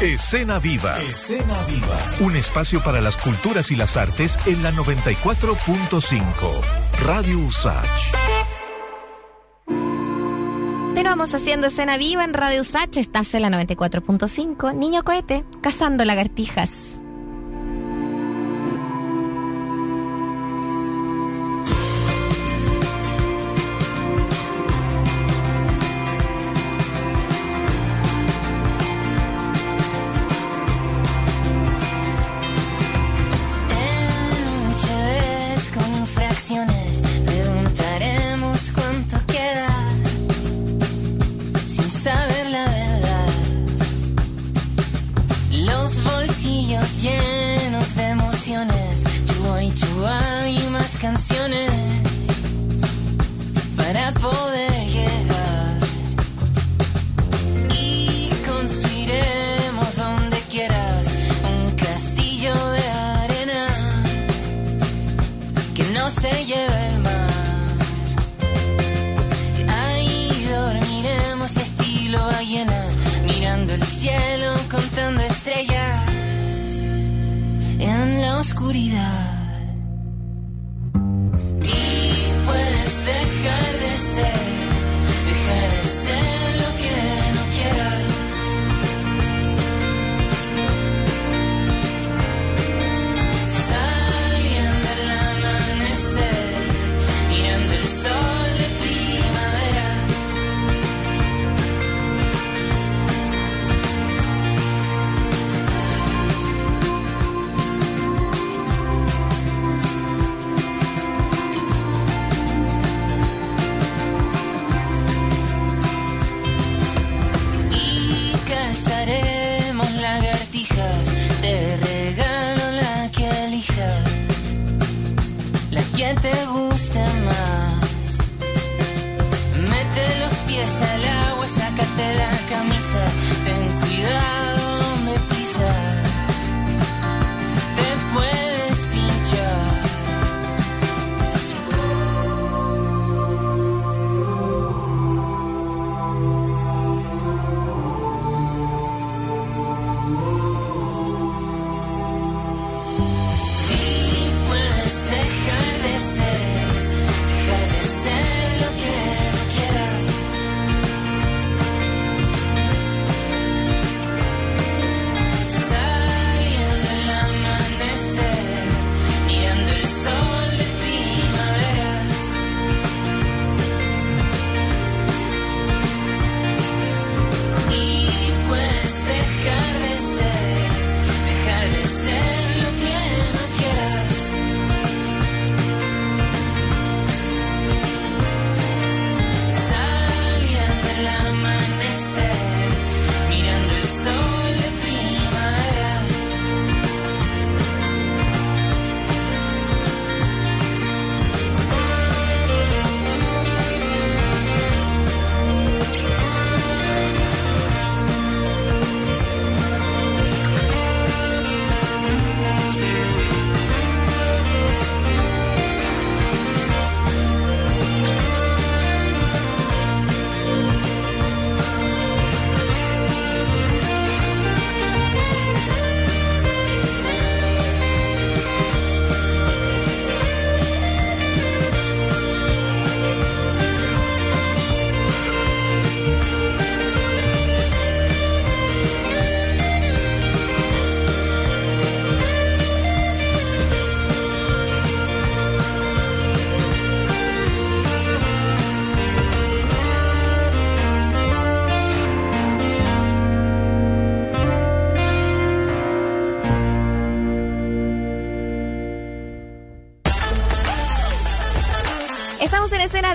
Escena Viva. Escena Viva. Un espacio para las culturas y las artes en la 94.5. Radio Usach. Continuamos haciendo escena viva en Radio Usach. Estás en la 94.5. Niño cohete, cazando lagartijas.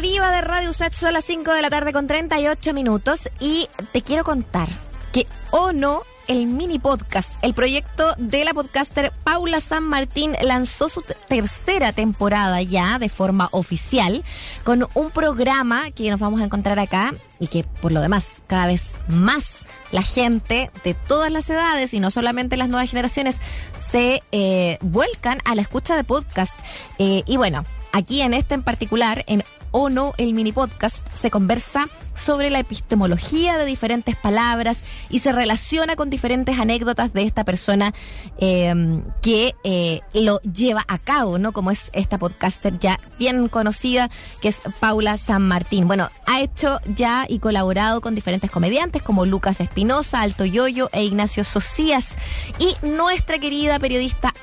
Viva de Radio Usach, son las 5 de la tarde con 38 minutos y te quiero contar que o no el mini podcast, el proyecto de la podcaster Paula San Martín lanzó su te- tercera temporada ya de forma oficial con un programa que nos vamos a encontrar acá y que por lo demás cada vez más la gente de todas las edades y no solamente las nuevas generaciones se eh, vuelcan a la escucha de podcast. Eh, y bueno, aquí en este en particular, en O No, el mini podcast, se conversa sobre la epistemología de diferentes palabras y se relaciona con diferentes anécdotas de esta persona eh, que eh, lo lleva a cabo, ¿no? Como es esta podcaster ya bien conocida, que es Paula San Martín. Bueno, ha hecho ya y colaborado con diferentes comediantes como Lucas Espinosa, Alto Yoyo e Ignacio Socias. Y nuestra querida periodista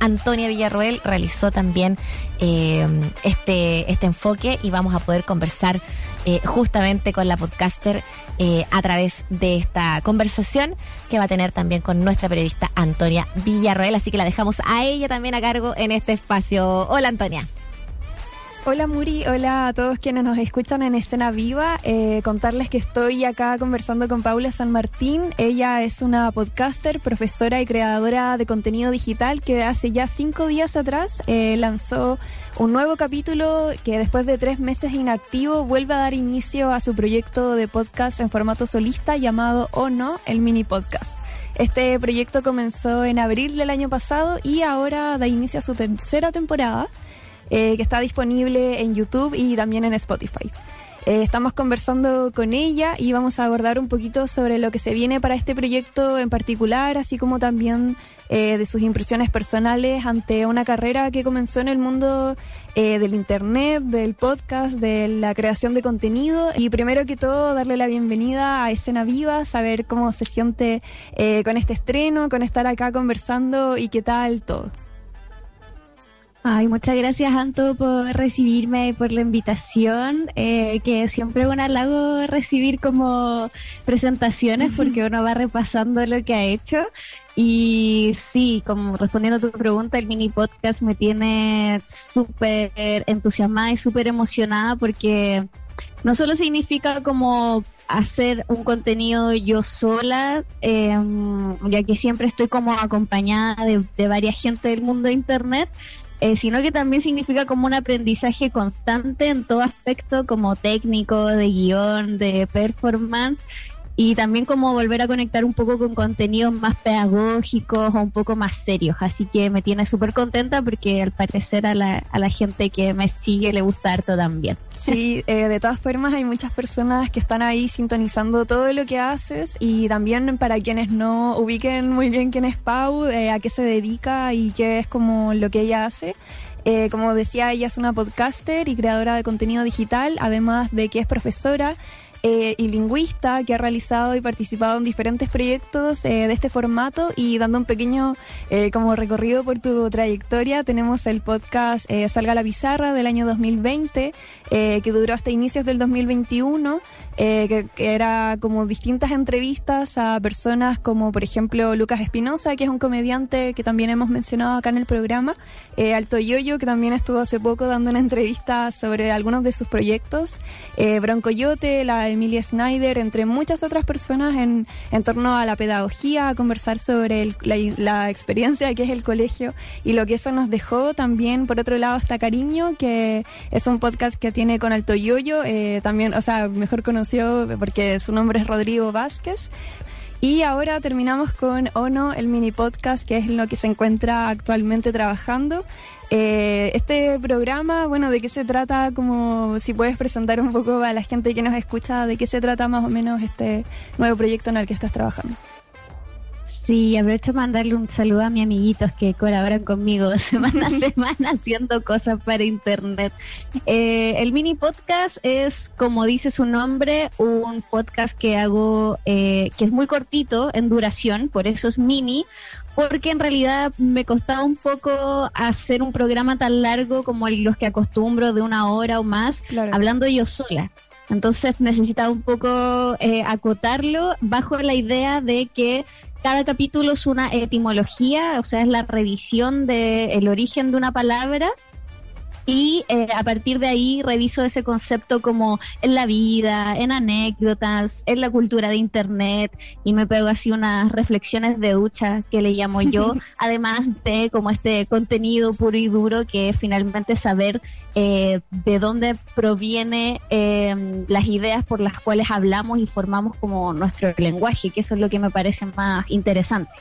Antonia Villarroel realizó también eh, este, este enfoque y vamos a poder conversar eh, justamente con la podcaster eh, a través de esta conversación que va a tener también con nuestra periodista Antonia Villarroel. Así que la dejamos a ella también a cargo en este espacio. Hola Antonia. Hola Muri, hola a todos quienes nos escuchan en Escena Viva. Eh, contarles que estoy acá conversando con Paula San Martín. Ella es una podcaster, profesora y creadora de contenido digital que hace ya cinco días atrás eh, lanzó un nuevo capítulo que después de tres meses inactivo vuelve a dar inicio a su proyecto de podcast en formato solista llamado O No, el mini podcast. Este proyecto comenzó en abril del año pasado y ahora da inicio a su tercera temporada eh, que está disponible en YouTube y también en Spotify. Eh, estamos conversando con ella y vamos a abordar un poquito sobre lo que se viene para este proyecto en particular, así como también eh, de sus impresiones personales ante una carrera que comenzó en el mundo del Internet, del podcast, de la creación de contenido. Y primero que todo, darle la bienvenida a Escena Viva, saber cómo se siente con este estreno, con estar acá conversando y qué tal todo. Ay, muchas gracias Anto por recibirme y por la invitación, eh, que siempre es un halago recibir como presentaciones porque uno va repasando lo que ha hecho. Y sí, como respondiendo a tu pregunta, el mini podcast me tiene súper entusiasmada y súper emocionada porque no solo significa como hacer un contenido yo sola, eh, ya que siempre estoy como acompañada de, de varias gente del mundo de Internet, eh, sino que también significa como un aprendizaje constante en todo aspecto, como técnico, de guion, de performance, y también como volver a conectar un poco con contenidos más pedagógicos o un poco más serios. Así que me tiene súper contenta porque al parecer a la, a la gente que me sigue le gusta harto también. Sí, eh, de todas formas hay muchas personas que están ahí sintonizando todo lo que haces y también para quienes no ubiquen muy bien quién es Pau, eh, a qué se dedica y qué es como lo que ella hace. Eh, como decía, ella es una podcaster y creadora de contenido digital, además de que es profesora eh, y lingüista que ha realizado y participado en diferentes proyectos eh, de este formato y dando un pequeño eh, como recorrido por tu trayectoria tenemos el podcast eh, Salga la Pizarra del año 2020 eh, que duró hasta inicios del 2021 eh, que, que era como distintas entrevistas a personas como por ejemplo Lucas Espinosa que es un comediante que también hemos mencionado acá en el programa Alto Yoyo que también estuvo hace poco dando una entrevista sobre algunos de sus proyectos Broncoyote, la Emilia Snyder, entre muchas otras personas en, torno a la pedagogía, a conversar sobre la, la experiencia que es el colegio y lo que eso nos dejó. También, por otro lado, está Cariño, que es un podcast que tiene con Alto Yoyo, eh, también, o sea, mejor conocido porque su nombre es Rodrigo Vázquez. Y ahora terminamos con Ono, el mini podcast, que es en lo que se encuentra actualmente trabajando. Eh, este programa, bueno, ¿de qué se trata? Como si puedes presentar un poco a la gente que nos escucha, ¿de qué se trata más o menos este nuevo proyecto en el que estás trabajando? Sí, aprovecho para mandarle un saludo a mis amiguitos que colaboran conmigo semana a semana haciendo cosas para internet. Eh, el mini podcast es, como dice su nombre, un podcast que hago eh, que es muy cortito en duración, por eso es mini, porque en realidad me costaba un poco hacer un programa tan largo como los que acostumbro de una hora o más, hablando yo sola. Entonces necesitaba un poco eh, acotarlo bajo la idea de que cada capítulo es una etimología, o sea, es la revisión del origen de una palabra. Y eh, a partir de ahí reviso ese concepto como en la vida, en anécdotas, en la cultura de Internet y me pego así unas reflexiones de ducha que le llamo yo, además de como este contenido puro y duro que es finalmente saber eh, de dónde proviene eh, las ideas por las cuales hablamos y formamos como nuestro lenguaje, que eso es lo que me parece más interesante.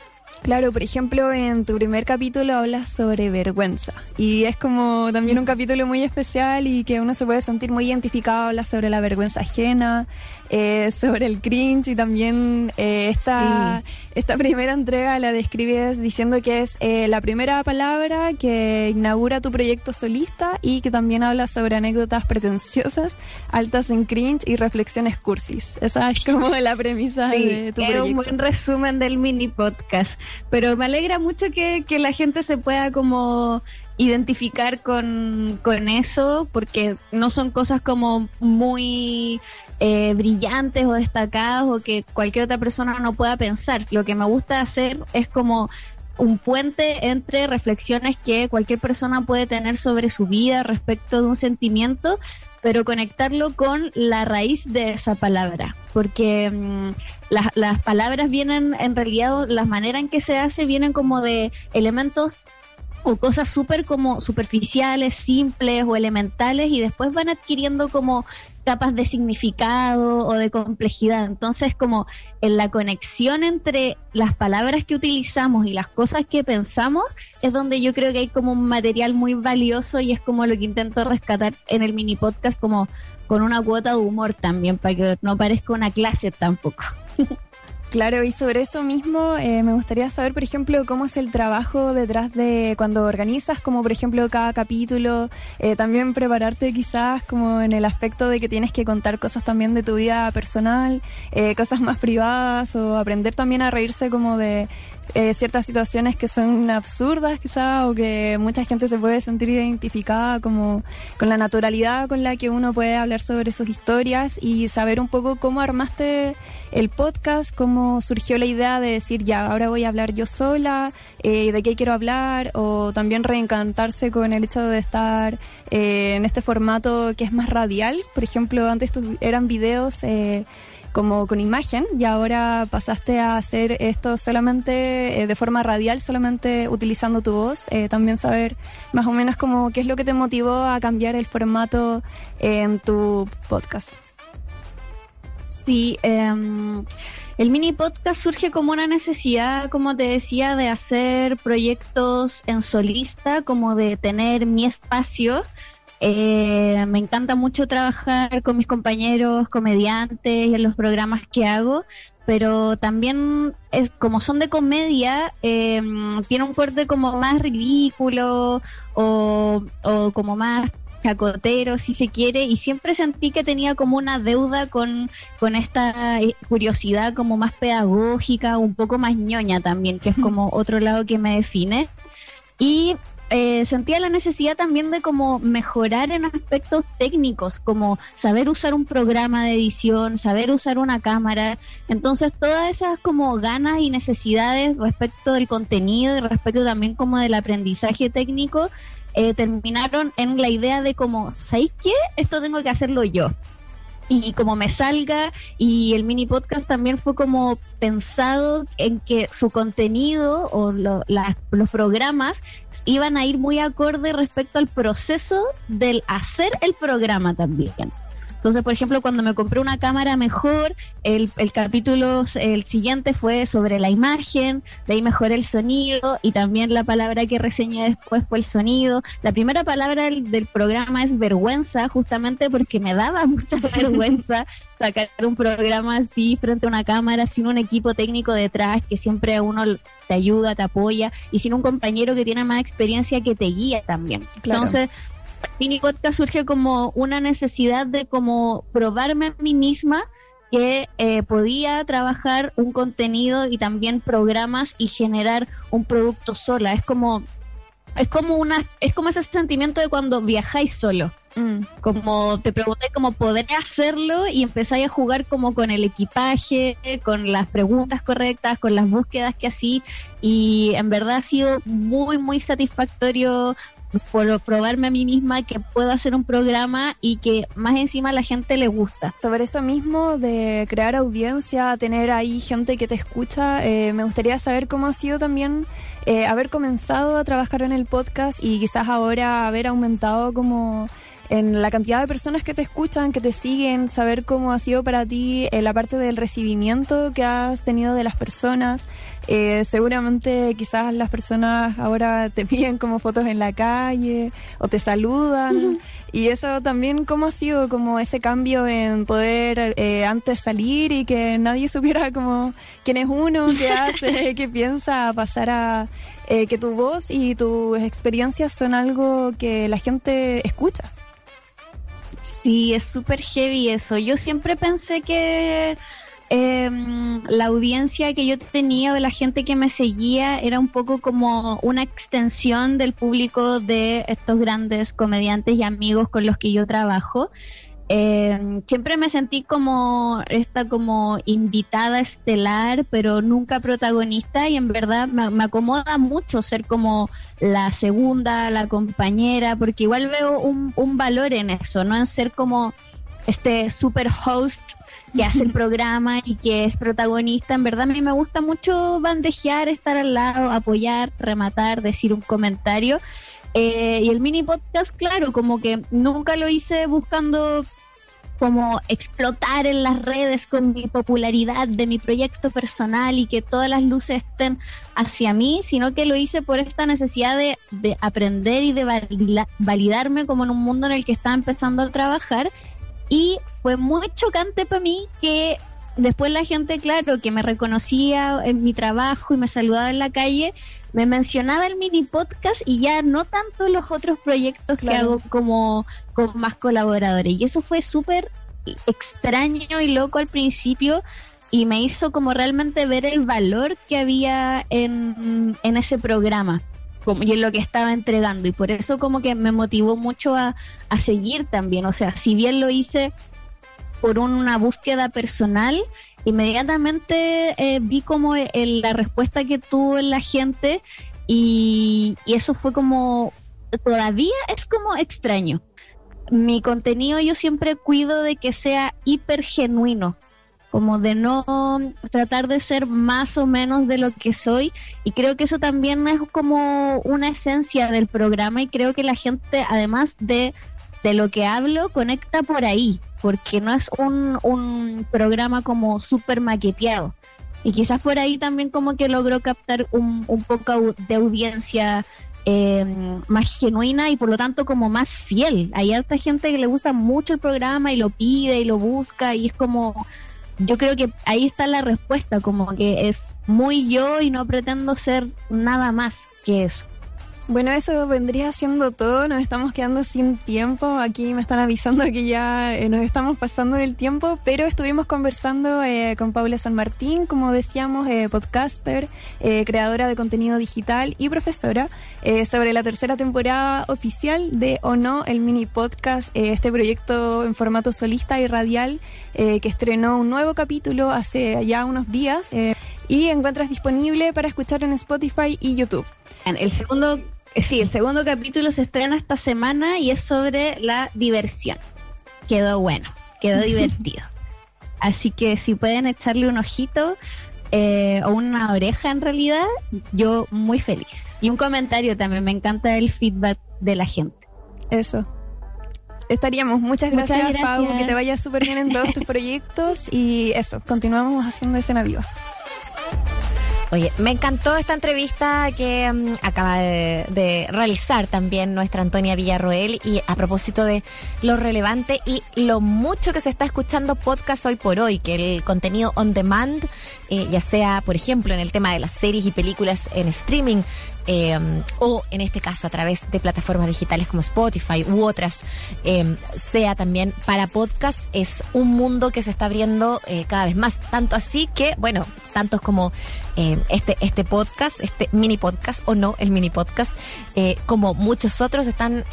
Claro, por ejemplo, en tu primer capítulo hablas sobre vergüenza y es como también un capítulo muy especial y que uno se puede sentir muy identificado, hablas sobre la vergüenza ajena, eh, sobre el cringe y también eh, esta, esta primera entrega la describes diciendo que es eh, la primera palabra que inaugura tu proyecto solista y que también habla sobre anécdotas pretenciosas, altas en cringe y reflexiones cursis. Esa es como la premisa Sí, de tu es proyecto. un buen resumen del mini podcast. Pero me alegra mucho que, que la gente se pueda como identificar con, con eso, porque no son cosas como muy eh, brillantes o destacadas o que cualquier otra persona no pueda pensar. Lo que me gusta hacer es como un puente entre reflexiones que cualquier persona puede tener sobre su vida respecto de un sentimiento, pero conectarlo con la raíz de esa palabra, porque mm, las, las palabras vienen, en realidad, la manera en que se hace vienen como de elementos o cosas súper como superficiales, simples o elementales y después van adquiriendo como capas de significado o de complejidad. Entonces, como en la conexión entre las palabras que utilizamos y las cosas que pensamos, es donde yo creo que hay como un material muy valioso y es como lo que intento rescatar en el mini podcast, como con una cuota de humor también, para que no parezca una clase tampoco. Claro, y sobre eso mismo eh, me gustaría saber, por ejemplo, cómo es el trabajo detrás de cuando organizas, como por ejemplo cada capítulo, eh, también prepararte quizás como en el aspecto de que tienes que contar cosas también de tu vida personal, eh, cosas más privadas o aprender también a reírse como de eh, ciertas situaciones que son absurdas quizás o que mucha gente se puede sentir identificada como con la naturalidad con la que uno puede hablar sobre sus historias y saber un poco cómo armaste el podcast, cómo surgió la idea de decir, ya, ahora voy a hablar yo sola, eh, de qué quiero hablar, o también reencantarse con el hecho de estar eh, en este formato que es más radial. Por ejemplo, antes eran videos eh, como con imagen y ahora pasaste a hacer esto solamente eh, de forma radial, solamente utilizando tu voz. Eh, también saber más o menos como qué es lo que te motivó a cambiar el formato en tu podcast. Sí, em, el mini podcast surge como una necesidad, como te decía, de hacer proyectos en solista, como de tener mi espacio. Eh, me encanta mucho trabajar con mis compañeros comediantes y en los programas que hago, pero también es como son de comedia, eh, tiene un corte como más ridículo o, o como más chacotero, si se quiere, y siempre sentí que tenía como una deuda con, con esta eh, curiosidad como más pedagógica, un poco más ñoña también, que es como otro lado que me define. Y eh, sentía la necesidad también de como mejorar en aspectos técnicos, como saber usar un programa de edición, saber usar una cámara. Entonces todas esas como ganas y necesidades respecto del contenido y respecto también como del aprendizaje técnico eh, terminaron en la idea de como, ¿sabéis qué? Esto tengo que hacerlo yo y como me salga y el mini podcast también fue como pensado en que su contenido o los programas iban a ir muy acorde respecto al proceso del hacer el programa también. Entonces, por ejemplo, cuando me compré una cámara mejor, el, el capítulo, el siguiente fue sobre la imagen, de ahí mejoré el sonido y también la palabra que reseñé después fue el sonido. La primera palabra del, del programa es vergüenza, justamente porque me daba mucha vergüenza sacar un programa así frente a una cámara sin un equipo técnico detrás que siempre a uno te ayuda, te apoya y sin un compañero que tiene más experiencia que te guía también. Entonces, Mini Podcast surge como una necesidad de como probarme a mí misma que eh, podía trabajar un contenido y también programas y generar un producto sola. Es como es como una es como ese sentimiento de cuando viajáis solo. Mm. Como te pregunté cómo podré hacerlo y empezáis a jugar como con el equipaje, con las preguntas correctas, con las búsquedas que así y en verdad ha sido muy muy satisfactorio por probarme a mí misma que puedo hacer un programa y que más encima a la gente le gusta. Sobre eso mismo de crear audiencia, tener ahí gente que te escucha, eh, me gustaría saber cómo ha sido también eh, haber comenzado a trabajar en el podcast y quizás ahora haber aumentado como en la cantidad de personas que te escuchan, que te siguen, saber cómo ha sido para ti eh, la parte del recibimiento que has tenido de las personas. Eh, seguramente quizás las personas ahora te piden como fotos en la calle o te saludan. Y eso también, ¿cómo ha sido como ese cambio en poder eh, antes salir y que nadie supiera como quién es uno, qué hace, qué piensa, pasar a que tu voz y tus experiencias son algo que la gente escucha? Sí, es súper heavy eso. Yo siempre pensé que em, la audiencia que yo tenía o la gente que me seguía era un poco como una extensión del público de estos grandes comediantes y amigos con los que yo trabajo. Eh, siempre me sentí como esta como invitada estelar, pero nunca protagonista y en verdad me, acomoda mucho ser como la segunda, la compañera, porque igual veo un, un valor en eso, no en ser como este super host que hace el programa y que es protagonista. En verdad a mí me gusta mucho bandejear, estar al lado, apoyar, rematar, decir un comentario. Eh, y el mini podcast, claro, como que nunca lo hice buscando como explotar en las redes con mi popularidad de mi proyecto personal y que todas las luces estén hacia mí, sino que lo hice por esta necesidad de, aprender y de validarme como en un mundo en el que estaba empezando a trabajar. Y fue muy chocante para mí que después la gente, claro, que me reconocía en mi trabajo y me saludaba en la calle, me mencionaba el mini podcast y ya no tanto los otros proyectos que hago como con más colaboradores. Y eso fue súper extraño y loco al principio y me hizo como realmente ver el valor que había en, en ese programa y en lo que estaba entregando. Y por eso como que me motivó mucho a, a seguir también. O sea, si bien lo hice por una búsqueda personal, inmediatamente eh, vi como la respuesta que tuvo la gente y, eso fue como, todavía es como extraño. Mi contenido yo siempre cuido de que sea hiper genuino, como de no tratar de ser más o menos de lo que soy y creo que eso también es como una esencia del programa y creo que la gente además de, de lo que hablo conecta por ahí porque no es un, un programa como súper maqueteado y quizás por ahí también como que logró captar un, un poco de audiencia eh, más genuina y por lo tanto como más fiel. Hay harta gente que le gusta mucho el programa y lo pide y lo busca y es como, yo creo que ahí está la respuesta, como que es muy yo y no pretendo ser nada más que eso. Bueno, eso vendría siendo todo. Nos estamos quedando sin tiempo. Aquí me están avisando que ya eh, nos estamos pasando del tiempo, pero estuvimos conversando eh, con Paula San Martín, como decíamos, eh, podcaster, eh, creadora de contenido digital y profesora, eh, sobre la tercera temporada oficial de O No, el mini podcast, eh, este proyecto en formato solista y radial que estrenó un nuevo capítulo hace ya unos días y encuentras disponible para escuchar en Spotify y YouTube. El segundo, sí, el segundo capítulo se estrena esta semana y es sobre la diversión. Quedó bueno, quedó divertido. Así que si pueden echarle un ojito eh, o una oreja en realidad, yo muy feliz. Y un comentario también, me encanta el feedback de la gente. Eso. Estaríamos. Muchas Muchas gracias, gracias. Pau. Que te vaya súper bien en todos tus proyectos. Y eso, continuamos haciendo escena viva. Oye, me encantó esta entrevista que mm, acaba de, de realizar también nuestra Antonia Villarroel y a propósito de lo relevante y lo mucho que se está escuchando podcast hoy por hoy, que el contenido on demand, eh, ya sea, por ejemplo, en el tema de las series y películas en streaming, eh, o en este caso a través de plataformas digitales como Spotify u otras, eh, sea también para podcast, es un mundo que se está abriendo eh, cada vez más. Tanto así que, bueno, tantos como eh, este, este podcast, este mini podcast, o no, el mini podcast, eh, como muchos otros están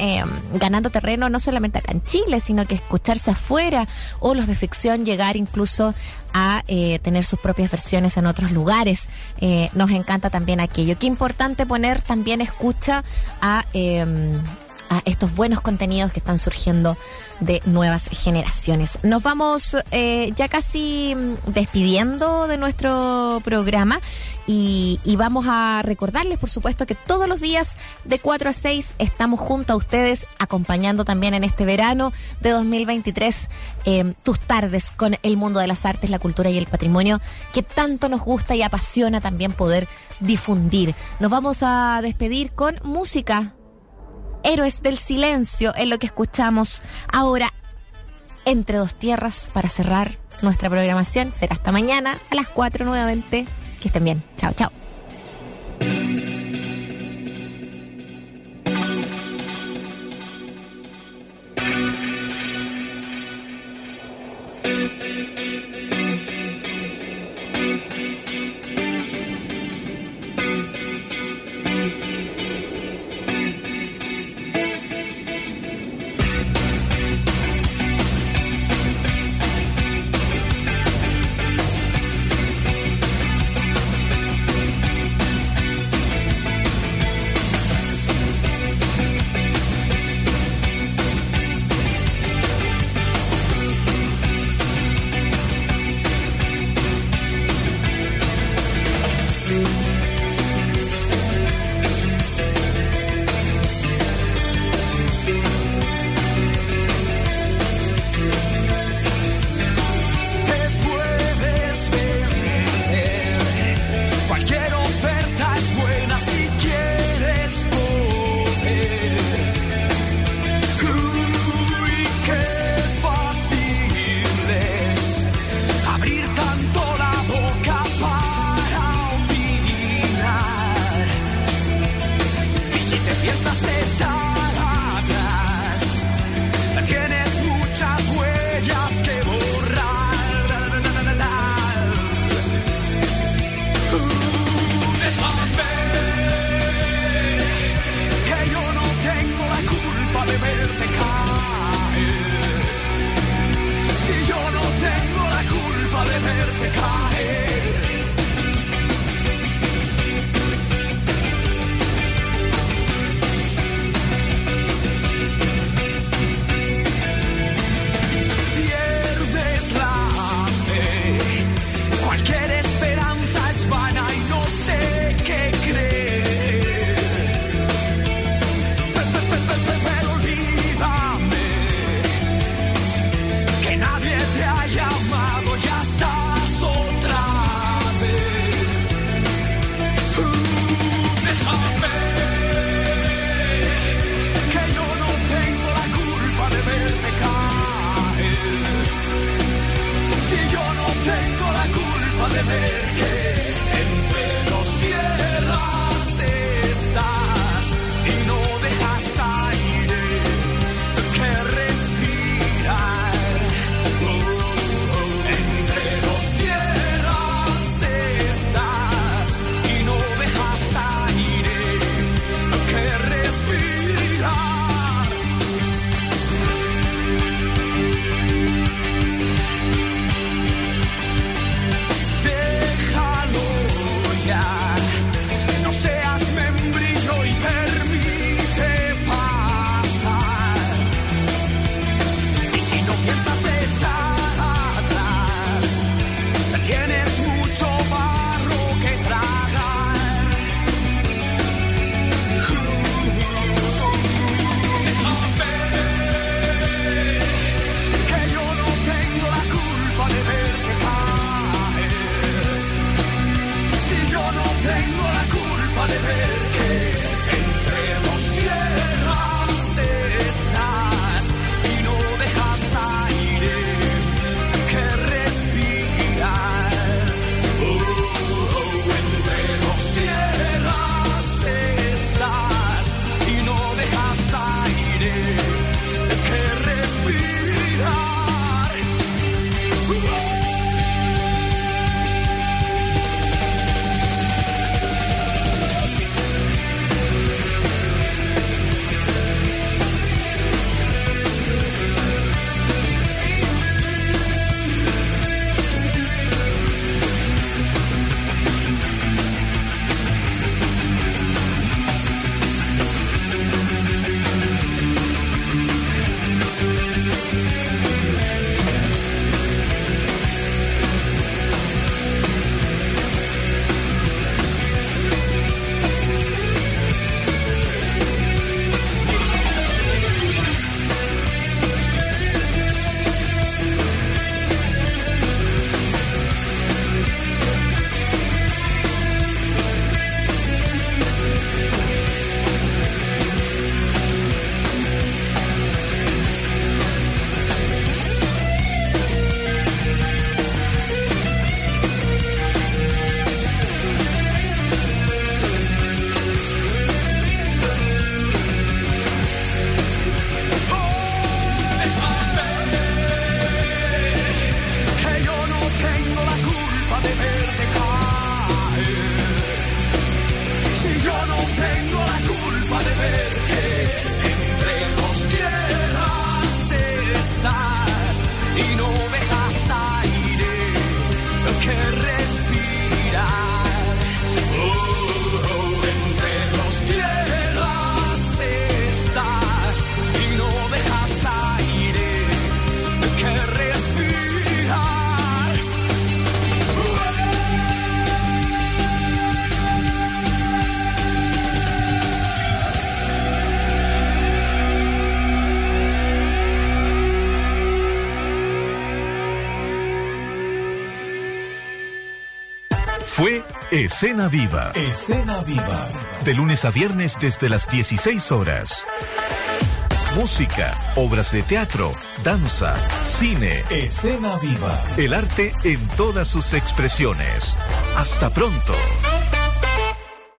ganando terreno no solamente acá en Chile, sino que escucharse afuera, o los de ficción llegar incluso a eh, tener sus propias versiones en otros lugares. Eh, nos encanta también aquello. Qué importante poner también escucha a... a estos buenos contenidos que están surgiendo de nuevas generaciones. Nos vamos eh, ya casi mm, despidiendo de nuestro programa y, y vamos a recordarles, por supuesto, que todos los días de 4 a 6 estamos junto a ustedes, acompañando también en este verano de 2023 eh, tus tardes con el mundo de las artes, la cultura y el patrimonio que tanto nos gusta y apasiona también poder difundir. Nos vamos a despedir con música Héroes del Silencio es lo que escuchamos ahora entre dos tierras para cerrar nuestra programación. Será hasta mañana a las 4 nuevamente. Que estén bien. Chao, chao. Escena Viva. Escena Viva. De lunes a viernes desde las 16 horas. Música, obras de teatro, danza, cine. Escena Viva. El arte en todas sus expresiones. Hasta pronto.